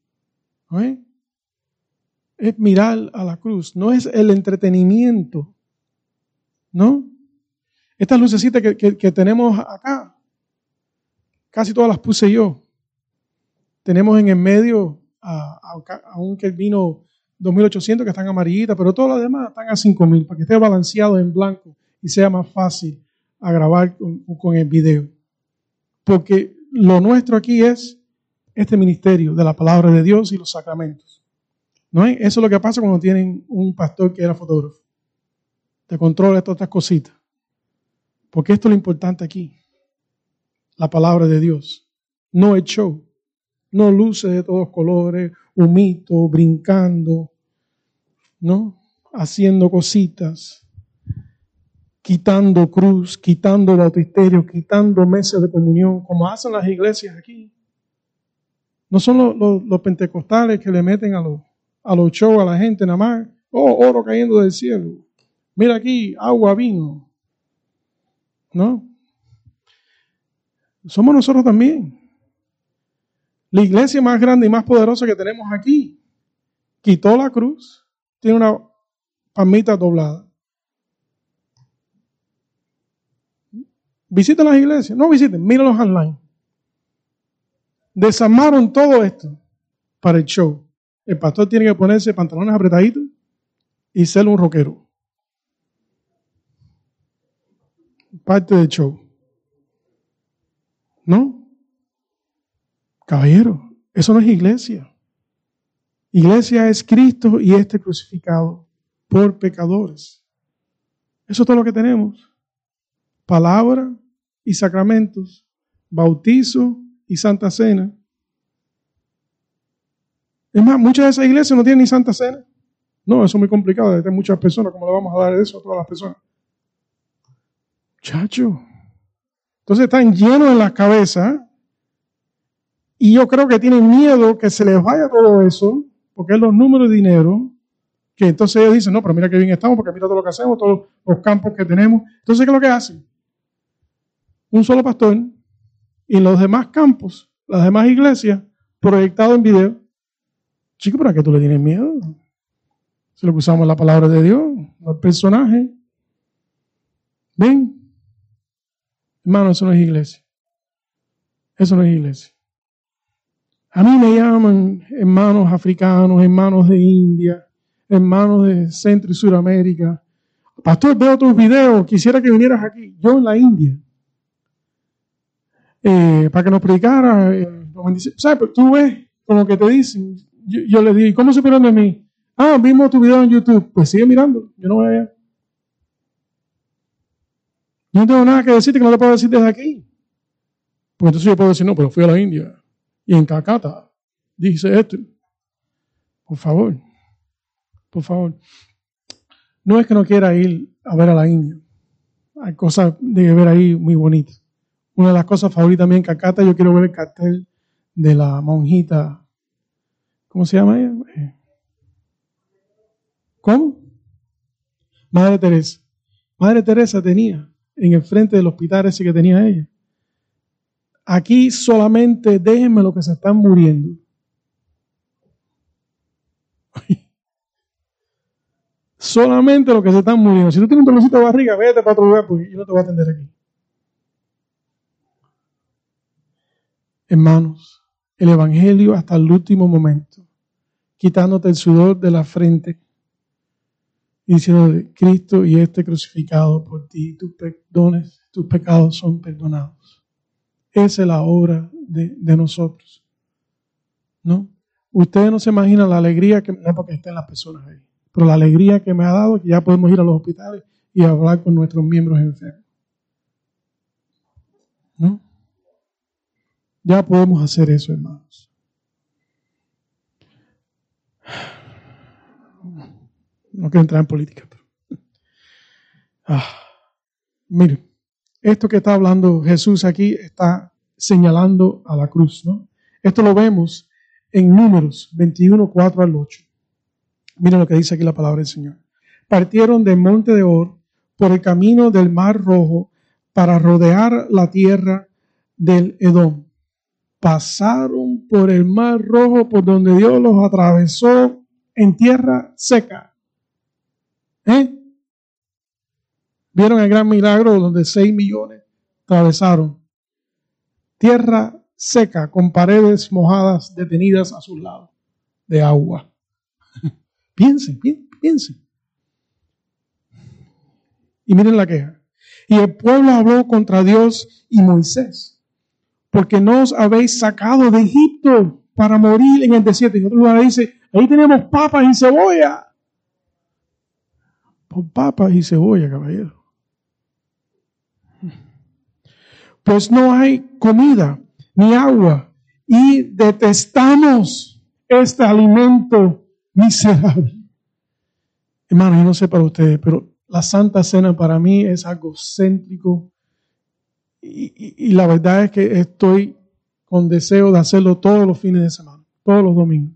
Es mirar a la cruz, no es el entretenimiento, ¿no? Estas lucecitas que, tenemos acá, casi todas las puse yo. Tenemos en el medio a, a, un que vino 2800 que están amarillitas, pero todas las demás están a 5000 para que esté balanceado en blanco y sea más fácil a grabar con, con el video. Porque lo nuestro aquí es este ministerio de la palabra de Dios y los sacramentos. ¿No Eso es lo que pasa cuando tienen un pastor que era fotógrafo. Te controla todas estas cositas. Porque esto es lo importante aquí. La palabra de Dios. No el show. No luces de todos colores, humito, brincando, ¿no? Haciendo cositas, quitando cruz, quitando bautisterio, quitando meses de comunión, como hacen las iglesias aquí. No son los, pentecostales que le meten a los, a los shows a la gente nada más. Oh, oro cayendo del cielo. Mira aquí, agua, vino. ¿No? Somos nosotros también. La iglesia más grande y más poderosa que tenemos aquí quitó la cruz, tiene una palmita doblada. Visiten las iglesias, no visiten, mírenlos online. Desarmaron todo esto para el show. El pastor tiene que ponerse pantalones apretaditos y ser un rockero. Parte del show. ¿No? Caballero, eso no es iglesia. Iglesia es Cristo y este crucificado por pecadores. Eso es todo lo que tenemos. Palabra y sacramentos, bautizo y santa cena. Es más, muchas de esas iglesias no tienen ni santa cena. No, eso es muy complicado. Hay muchas personas, ¿cómo le vamos a dar eso a todas las personas? Chacho. Entonces están llenos en las cabezas y yo creo que tienen miedo que se les vaya todo eso, porque es los números de dinero, que entonces ellos dicen, no, pero mira qué bien estamos, porque mira todo lo que hacemos, todos los campos que tenemos. Entonces, ¿qué es lo que hacen? Un solo pastor y los demás campos, las demás iglesias, proyectados en video. Chico, ¿para qué tú le tienes miedo? Si lo que usamos la palabra de Dios, el personaje. ¿Ven? Hermano, eso no es iglesia. Eso no es iglesia. A mí me llaman hermanos africanos, hermanos de India, hermanos de Centro y Suramérica. Pastor, veo tus videos, quisiera que vinieras aquí. Yo en la India. Eh, para que nos predicara. Eh, ¿Sabes? Pero tú ves como que te dicen. Yo, le digo, ¿cómo se miran de mí? Ah, vimos tu video en YouTube. Pues sigue mirando. Yo no voy allá. Yo no tengo nada que decirte que no te puedo decir desde aquí. Porque entonces yo puedo decir, no, pero fui a la India. Y en Cacata dice esto. Por favor, por favor. No es que no quiera ir a ver a la India. Hay cosas de ver ahí muy bonitas. Una de las cosas favoritas también en Cacata, yo quiero ver el cartel de la monjita. ¿Cómo se llama ella? Eh, ¿Cómo? Madre Teresa. Madre Teresa tenía en el frente del hospital ese que tenía ella Aquí solamente déjenme lo que se están muriendo. <laughs> solamente lo que se están muriendo. Si tú tienes un dolorcito de barriga, vete para otro lugar porque yo no te voy a atender aquí. Hermanos, el Evangelio hasta el último momento, quitándote el sudor de la frente y diciendo, Cristo y este crucificado por ti, tus perdones, tus pecados son perdonados. Esa es la obra de, nosotros. ¿No? Ustedes no se imaginan la alegría que, no porque estén las personas ahí, pero la alegría que me ha dado que ya podemos ir a los hospitales y hablar con nuestros miembros enfermos. ¿No? Ya podemos hacer eso, hermanos. No quiero entrar en política. Pero... Ah, miren, esto que está hablando Jesús aquí está señalando a la cruz, ¿no? Esto lo vemos en Números 21, 4 al 8. Mira lo que dice aquí la palabra del Señor. Partieron del monte de Or por el camino del Mar Rojo para rodear la tierra del Edom. Pasaron por el Mar Rojo por donde Dios los atravesó en tierra seca. ¿Eh? ¿Vieron el gran milagro donde seis millones atravesaron? Tierra seca con paredes mojadas detenidas a sus lados de agua. <laughs> piensen, piensen. Y miren la queja. Y el pueblo habló contra Dios y Moisés, porque nos habéis sacado de Egipto para morir en el desierto. Y otro lugar dice, ahí tenemos papas y cebolla. Por papas y cebolla, caballero. Pues no hay comida ni agua y detestamos este alimento miserable. Hermano, yo no sé para ustedes, pero la Santa Cena para mí es algo céntrico y, la verdad es que estoy con deseo de hacerlo todos los fines de semana, todos los domingos.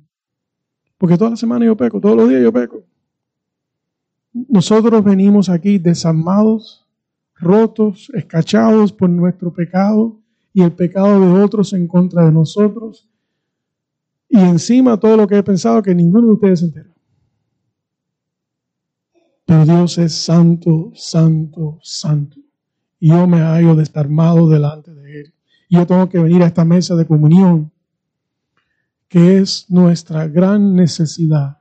Porque toda la semana yo peco, todos los días yo peco. Nosotros venimos aquí desarmados, rotos, escachados por nuestro pecado y el pecado de otros en contra de nosotros. Y encima todo lo que he pensado que ninguno de ustedes se entera. Pero Dios es santo, santo, santo. Y yo me hallo desarmado delante de Él. Y yo tengo que venir a esta mesa de comunión, que es nuestra gran necesidad.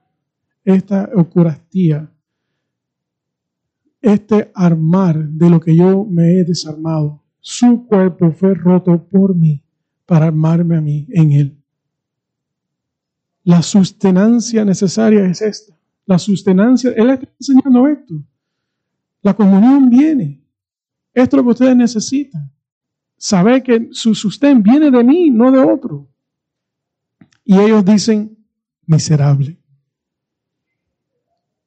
Esta Eucaristía, este armar de lo que yo me he desarmado. Su cuerpo fue roto por mí para armarme a mí en Él. La sustenancia necesaria es esta la sustenancia. Él está enseñando esto. La comunión viene. Esto es lo que ustedes necesitan. Saber que su sustén viene de mí, no de otro. Y ellos dicen, miserable.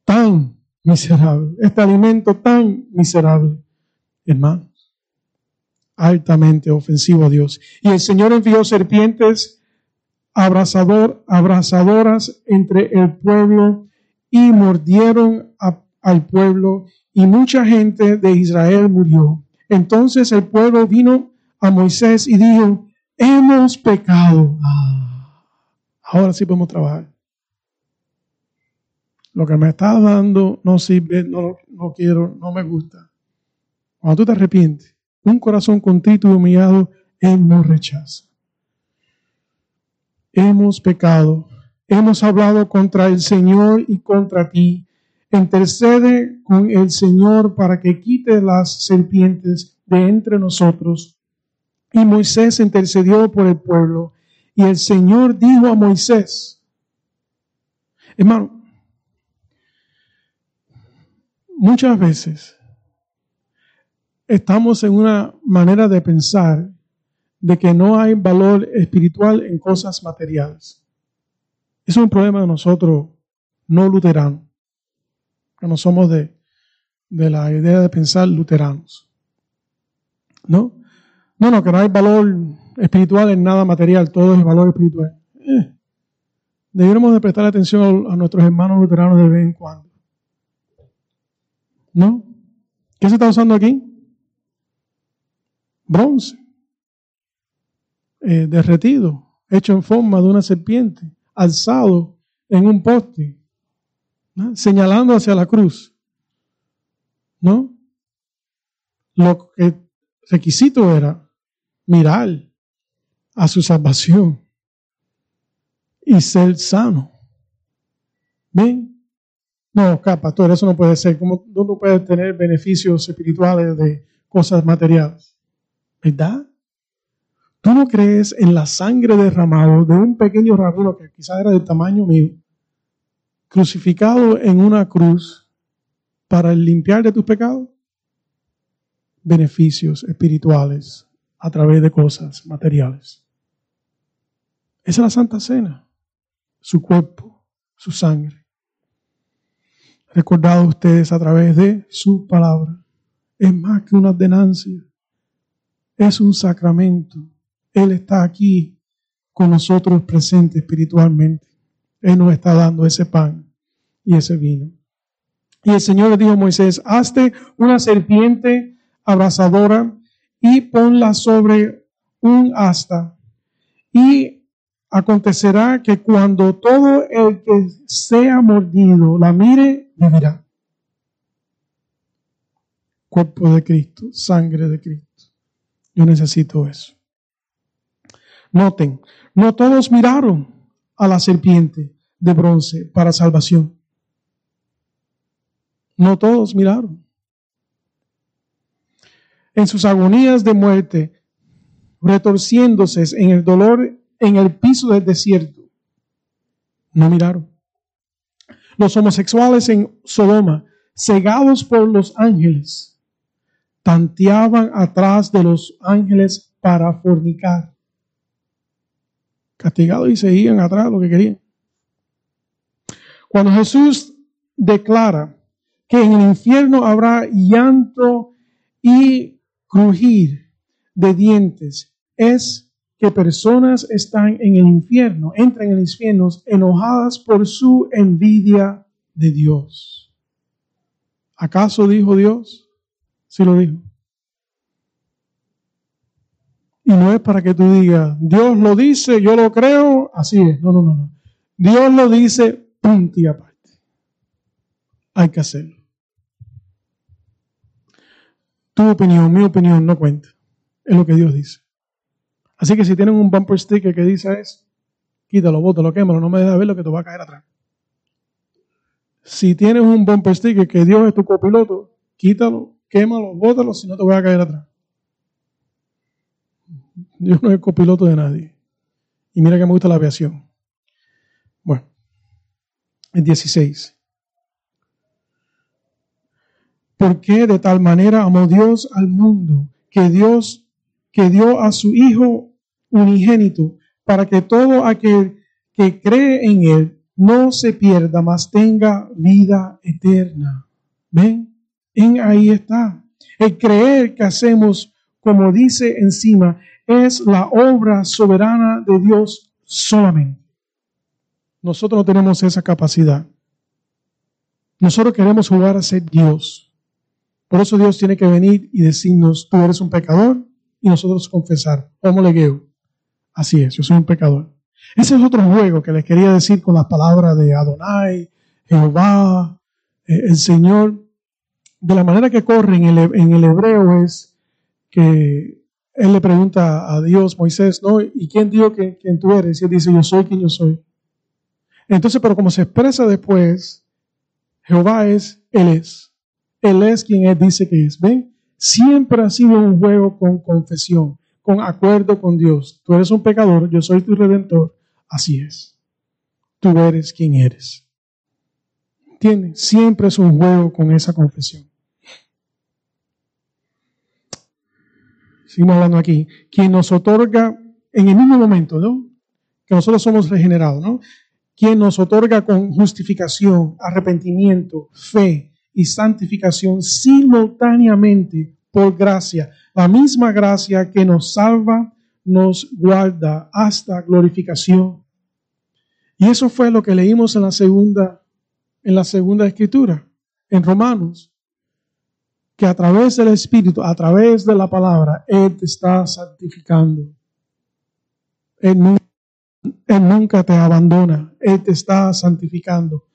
Tan miserable. Este alimento tan miserable. Hermanos, altamente ofensivo a Dios. Y el Señor envió serpientes abrazador, abrazadoras entre el pueblo y mordieron al pueblo y mucha gente de Israel murió. Entonces el pueblo vino a Moisés y dijo, hemos pecado. Ah, ahora sí podemos trabajar. Lo que me estás dando no sirve, no, no quiero, no me gusta. Cuando tú te arrepientes, un corazón contrito y humillado, Él no rechaza. Hemos pecado hemos hablado contra el Señor y contra ti. Intercede con el Señor para que quite las serpientes de entre nosotros. Y Moisés intercedió por el pueblo. Y el Señor dijo a Moisés, hermano, muchas veces estamos en una manera de pensar de que no hay valor espiritual en cosas materiales. Es un problema de nosotros no luteranos, no somos de, la idea de pensar luteranos. ¿No? No, no, que no hay valor espiritual en nada material, todo es valor espiritual. Eh, de prestar atención a nuestros hermanos luteranos de vez en cuando. ¿No? ¿Qué se está usando aquí? Bronce. Eh, derretido, hecho en forma de una serpiente alzado en un poste, señalando hacia la cruz. ¿No? Lo que requisito era mirar a su salvación y ser sano. ¿Ven? No, pastor, eso no puede ser. ¿Cómo no puedes tener beneficios espirituales de cosas materiales? ¿Verdad? ¿Tú no crees en la sangre derramada de un pequeño rabino que quizás era del tamaño mío, crucificado en una cruz para limpiar de tus pecados? Beneficios espirituales a través de cosas materiales. Esa es la Santa Cena, su cuerpo, su sangre. Recordado ustedes a través de su palabra. Es más que una ordenancia, es un sacramento él está aquí con nosotros presente espiritualmente. Él nos está dando ese pan y ese vino. Y el Señor le dijo a Moisés, hazte una serpiente abrazadora y ponla sobre un asta. Y acontecerá que cuando todo el que sea mordido la mire, vivirá. Cuerpo de Cristo, sangre de Cristo. Yo necesito eso. Noten, no todos miraron a la serpiente de bronce para salvación. No todos miraron. En sus agonías de muerte, retorciéndose en el dolor en el piso del desierto, no miraron. Los homosexuales en Sodoma, cegados por los ángeles, tanteaban atrás de los ángeles para fornicar. Castigados y seguían atrás lo que querían. Cuando Jesús declara que en el infierno habrá llanto y crujir de dientes, es que personas están en el infierno, entran en el infierno enojadas por su envidia de Dios. ¿Acaso dijo Dios? Sí lo dijo. Y no es para que tú digas, Dios lo dice, yo lo creo, así es. No, no, no, no. Dios lo dice, punto y aparte. Hay que hacerlo. Tu opinión, mi opinión no cuenta. Es lo que Dios dice. Así que si tienen un bumper sticker que dice eso, quítalo, bótalo, quémalo, no me dejes ver lo que te va a caer atrás. Si tienes un bumper sticker que Dios es tu copiloto, quítalo, quémalo, bótalo, si no te voy a caer atrás. Dios no es copiloto de nadie. Y mira que me gusta la aviación. Bueno, el 16. Porque de tal manera amó Dios al mundo que Dios que dio a su Hijo unigénito para que todo aquel que cree en Él no se pierda, mas tenga vida eterna. ¿Ven? En ahí está. El creer que hacemos, como dice encima, es la obra soberana de Dios solamente. Nosotros no tenemos esa capacidad. Nosotros queremos jugar a ser Dios. Por eso Dios tiene que venir y decirnos, tú eres un pecador, y nosotros confesar, como legueo. Así es, yo soy un pecador. Ese es otro juego que les quería decir con las palabras de Adonai, Jehová, eh, el Señor. De la manera que corre en el, en el hebreo es que él le pregunta a Dios, Moisés, ¿no? ¿Y quién dijo que quién tú eres? Y él dice, yo soy quien yo soy. Entonces, pero como se expresa después, Jehová es, Él es. Él es quien Él dice que es. ¿Ven? Siempre ha sido un juego con confesión, con acuerdo con Dios. Tú eres un pecador, yo soy tu redentor. Así es. Tú eres quien eres. ¿Entiendes? Siempre es un juego con esa confesión. Seguimos hablando aquí. Quien nos otorga en el mismo momento, ¿no? Que nosotros somos regenerados, ¿no? Quien nos otorga con justificación, arrepentimiento, fe y santificación simultáneamente por gracia. La misma gracia que nos salva, nos guarda hasta glorificación. Y eso fue lo que leímos en la segunda, en la segunda escritura, en Romanos que a través del Espíritu, a través de la palabra, Él te está santificando. Él nunca, te abandona, Él te está santificando.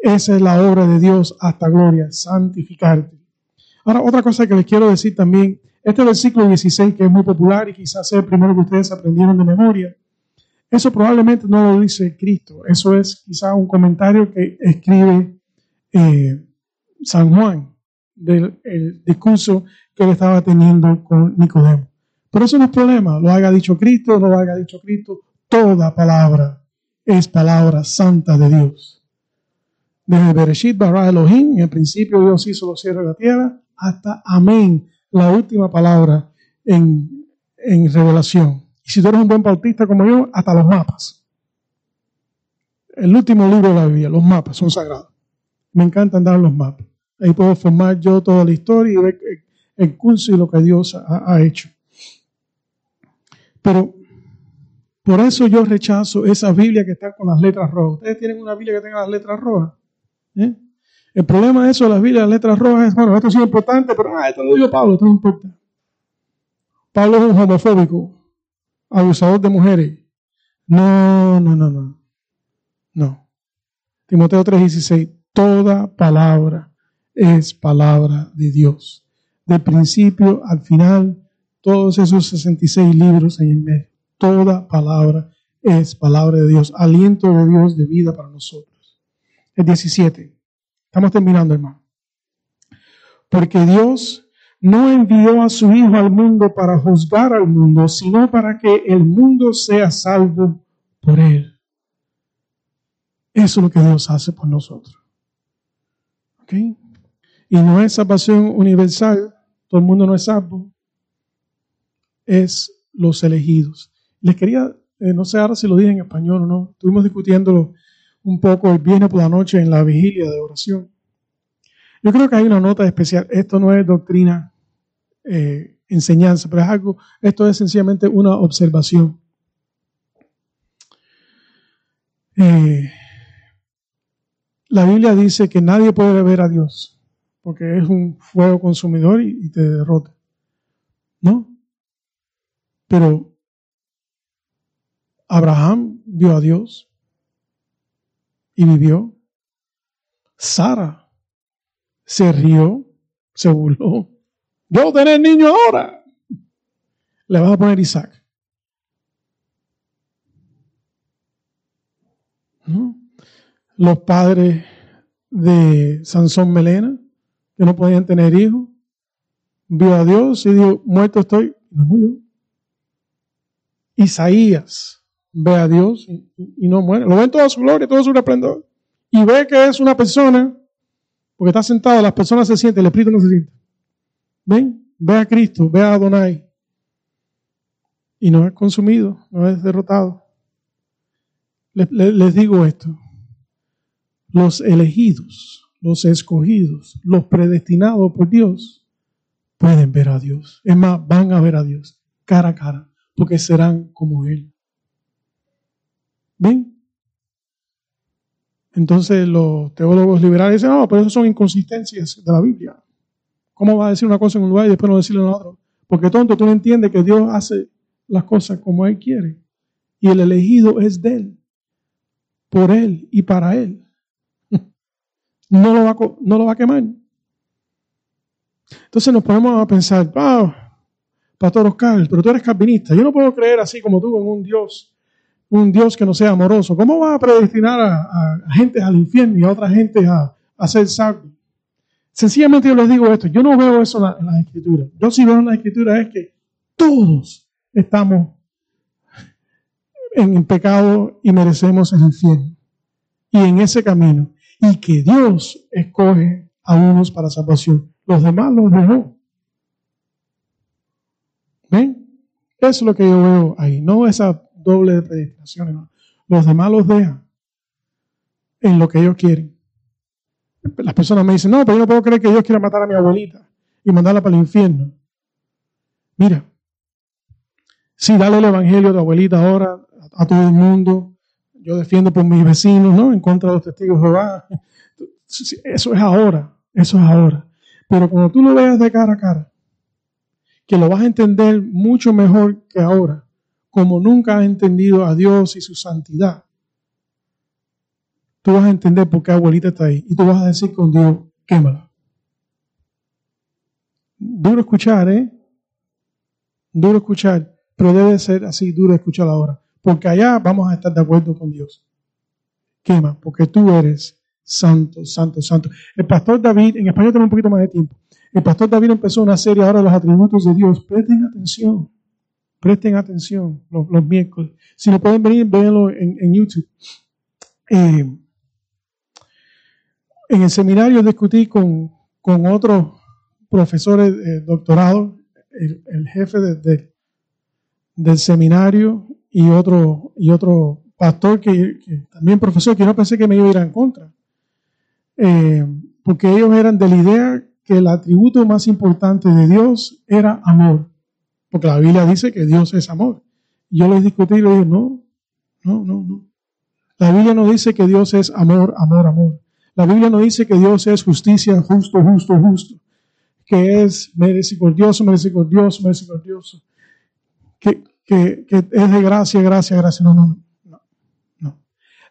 Esa es la obra de Dios hasta gloria, santificarte. Ahora, otra cosa que les quiero decir también, este versículo 16 que es muy popular y quizás es el primero que ustedes aprendieron de memoria, eso probablemente no lo dice Cristo, eso es quizás un comentario que escribe eh, San Juan del discurso que él estaba teniendo con Nicodemo. Pero eso no es problema, lo haya dicho Cristo, no lo haya dicho Cristo, toda palabra es palabra santa de Dios. Desde Bereshit bara Elohim, en el principio Dios hizo los cielos y la tierra, hasta Amén, la última palabra en, en revelación. Y si tú eres un buen bautista como yo, hasta los mapas. El último libro de la Biblia, los mapas son sagrados. Me encanta andar los mapas. Ahí puedo formar yo toda la historia y ver el curso y lo que Dios ha, hecho. Pero por eso yo rechazo esa Biblia que está con las letras rojas. ¿Ustedes tienen una Biblia que tenga las letras rojas? ¿Eh? El problema de eso las Biblias, las letras rojas, bueno, esto es importante, pero ah, esto lo digo Pablo, esto no importa. Pablo es un homofóbico, abusador de mujeres. No, no, no, no. No. Timoteo 3:16, toda palabra es palabra de Dios. De principio al final, todos esos 66 libros en el medio, toda palabra es palabra de Dios, aliento de Dios de vida para nosotros. El 17. Estamos terminando, hermano. Porque Dios no envió a su Hijo al mundo para juzgar al mundo, sino para que el mundo sea salvo por él. Eso es lo que Dios hace por nosotros. ¿Ok? Y no es salvación universal, todo el mundo no es salvo, es los elegidos. Les quería eh, no sé ahora si lo dije en español o no, estuvimos discutiéndolo un poco el viernes por la noche en la vigilia de oración. Yo creo que hay una nota especial. Esto no es doctrina, eh, enseñanza, pero es algo, esto es sencillamente una observación. Eh, la Biblia dice que nadie puede ver a Dios, porque es un fuego consumidor y, y te derrota. ¿No? Pero Abraham vio a Dios y vivió. Sara se rió, se burló. Yo tener niño ahora. Le vas a poner Isaac. Los padres de Sansón Melena, que no podían tener hijos, vio a Dios y dijo, muerto estoy, no murió. Isaías ve a Dios y, no muere. Lo ve en toda su gloria, todo su resplendor. Y ve que es una persona, porque está sentado, las personas se sienten, el Espíritu no se siente. Ven, ve a Cristo, ve a Adonai. Y no es consumido, no es derrotado. les digo esto. Los elegidos, los escogidos, los predestinados por Dios, pueden ver a Dios. Es más, van a ver a Dios cara a cara, porque serán como Él. ¿Ven? Entonces los teólogos liberales dicen, no, pero eso son inconsistencias de la Biblia. ¿Cómo va a decir una cosa en un lugar y después no decirlo en otro? Porque tonto, tú no entiendes que Dios hace las cosas como Él quiere. Y el elegido es de Él, por Él y para Él. <laughs> No lo va a, no lo va a quemar. Entonces nos ponemos a pensar, ah, Pastor Oscar, pero tú eres calvinista. Yo no puedo creer así como tú en un Dios un Dios que no sea amoroso? ¿Cómo va a predestinar a, gente al infierno y a otra gente a, ser salvos? Sencillamente yo les digo esto, yo no veo eso en, las escrituras. Yo sí veo en las escrituras es que todos estamos en pecado y merecemos el infierno. Y en ese camino. Y que Dios escoge a unos para salvación. Los demás los dejó. ¿Ven? Eso es lo que yo veo ahí. No esa doble de predestinación. Los demás los dejan en lo que ellos quieren. Las personas me dicen, no, pero yo no puedo creer que Dios quiera matar a mi abuelita y mandarla para el infierno. Mira, si dale el evangelio a tu abuelita ahora, a, todo el mundo. Yo defiendo por mis vecinos, ¿no? En contra de los testigos de Jehová. Eso es ahora, eso es ahora. Pero cuando tú lo veas de cara a cara, que lo vas a entender mucho mejor que ahora, como nunca has entendido a Dios y su santidad, tú vas a entender por qué abuelita está ahí. Y tú vas a decir con Dios, quémala. Duro escuchar, ¿eh? Duro escuchar, pero debe ser así, duro escuchar ahora. Porque allá vamos a estar de acuerdo con Dios. Quema, porque tú eres santo, santo, santo. El pastor David, en español tenemos un poquito más de tiempo. El pastor David empezó una serie ahora de los atributos de Dios. Presten atención. Presten atención los, miércoles. Si no pueden venir, véanlo en, YouTube. Eh, en el seminario discutí con, con otros profesores de doctorado, el, jefe del seminario y otro, y otro pastor que, también profesor, que no pensé que me iba a ir en contra. Eh, porque ellos eran de la idea que el atributo más importante de Dios era amor. Porque la Biblia dice que Dios es amor. yo les discutí y le dije, no, no, no, no. La Biblia no dice que Dios es amor, amor, amor. La Biblia no dice que Dios es justicia, justo, justo, justo. Que es misericordioso, misericordioso, misericordioso. Que, que, es de gracia, gracia, gracia. No, no, no.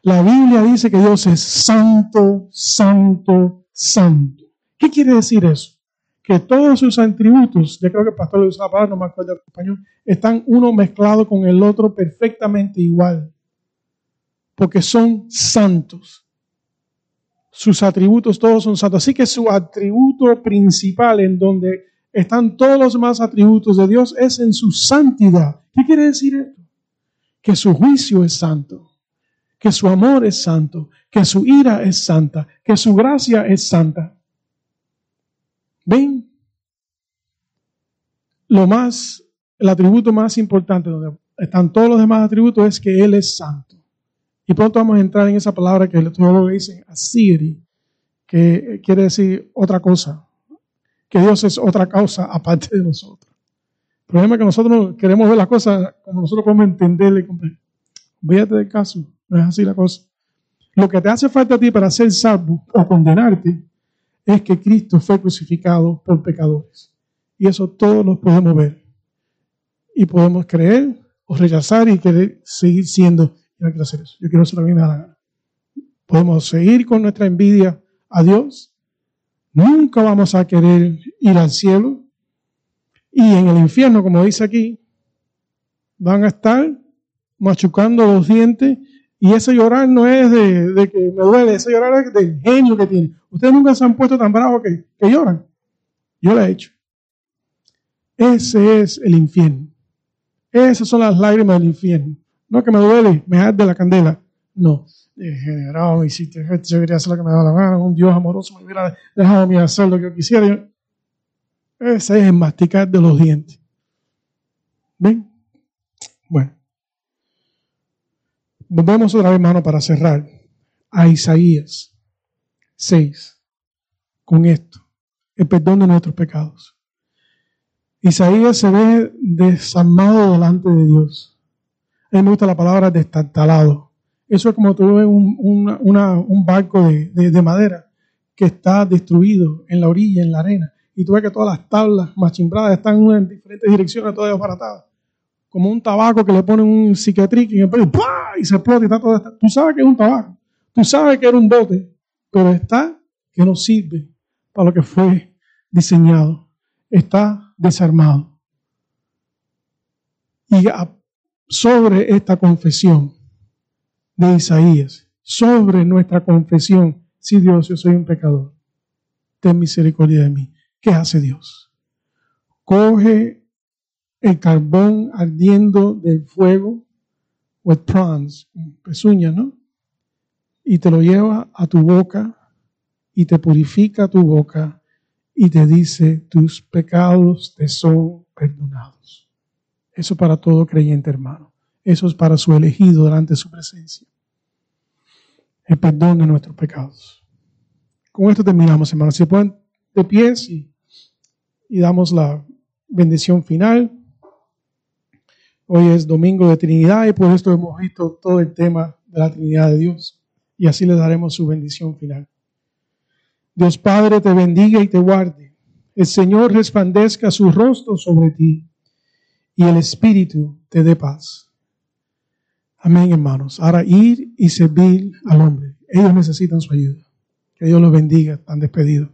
La Biblia dice que Dios es santo, santo, santo. ¿Qué quiere decir eso? Que todos sus atributos, yo creo que el pastor lo palabra, no me acuerdo el español, están uno mezclado con el otro perfectamente igual. Porque son santos. Sus atributos todos son santos. Así que su atributo principal en donde están todos los demás atributos de Dios es en su santidad. ¿Qué quiere decir esto? Que su juicio es santo, que su amor es santo, que su ira es santa, que su gracia es santa. ¿Ven? Lo más, el atributo más importante donde están todos los demás atributos es que Él es santo. Y pronto vamos a entrar en esa palabra que el teólogo dice asiri, que quiere decir otra cosa, que Dios es otra causa aparte de nosotros. El problema es que nosotros queremos ver las cosas como nosotros podemos entenderle y. Véate del caso, no es así la cosa. Lo que te hace falta a ti para ser salvo o condenarte es que Cristo fue crucificado por pecadores. Y eso todos lo podemos ver. Y podemos creer o rechazar y querer seguir siendo. Yo no quiero hacer eso. Yo quiero hacer lo que me da la gana. Podemos seguir con nuestra envidia a Dios. Nunca vamos a querer ir al cielo y en el infierno, como dice aquí, van a estar machucando los dientes y ese llorar no es de, que me duele, ese llorar es del genio que tiene. Ustedes nunca se han puesto tan bravos que, que lloran. Yo lo he hecho. Ese es el infierno. Esas son las lágrimas del infierno. No que me duele, me arde la candela. No. Generado, hiciste yo quería hacer lo que me daba la gana. Un Dios amoroso me hubiera dejado a mí hacer lo que yo quisiera. Ese es el masticar de los dientes. ¿Ven? Bueno. Volvemos otra vez, hermano, para cerrar a Isaías 6 con esto, el perdón de nuestros pecados. Isaías se ve desarmado delante de Dios. A mí me gusta la palabra destartalado. Eso es como tú ves un, un barco de, de madera que está destruido en la orilla, en la arena y tú ves que todas las tablas machimbradas están en diferentes direcciones, todas desbaratadas. Como un tabaco que le ponen un cicatriz y, y se explota y está todo. Tú sabes que es un tabaco. Tú sabes que era un bote, pero está que no sirve para lo que fue diseñado. Está desarmado. Y sobre esta confesión de Isaías, sobre nuestra confesión, si Dios, yo soy un pecador, ten misericordia de mí. ¿Qué hace Dios? Coge el carbón ardiendo del fuego, with prawns, pezuña, ¿no? Y te lo lleva a tu boca y te purifica tu boca y te dice, tus pecados te son perdonados. Eso para todo creyente hermano. Eso es para su elegido delante de su presencia. El perdón de nuestros pecados. Con esto terminamos, hermanos. Si pueden de pies y, damos la bendición final. Hoy es domingo de Trinidad y por esto hemos visto todo el tema de la Trinidad de Dios y así le daremos su bendición final. Dios Padre te bendiga y te guarde. El Señor resplandezca su rostro sobre ti y el Espíritu te dé paz. Amén, hermanos. Ahora ir y servir al hombre. Ellos necesitan su ayuda. Que Dios los bendiga. Están despedidos.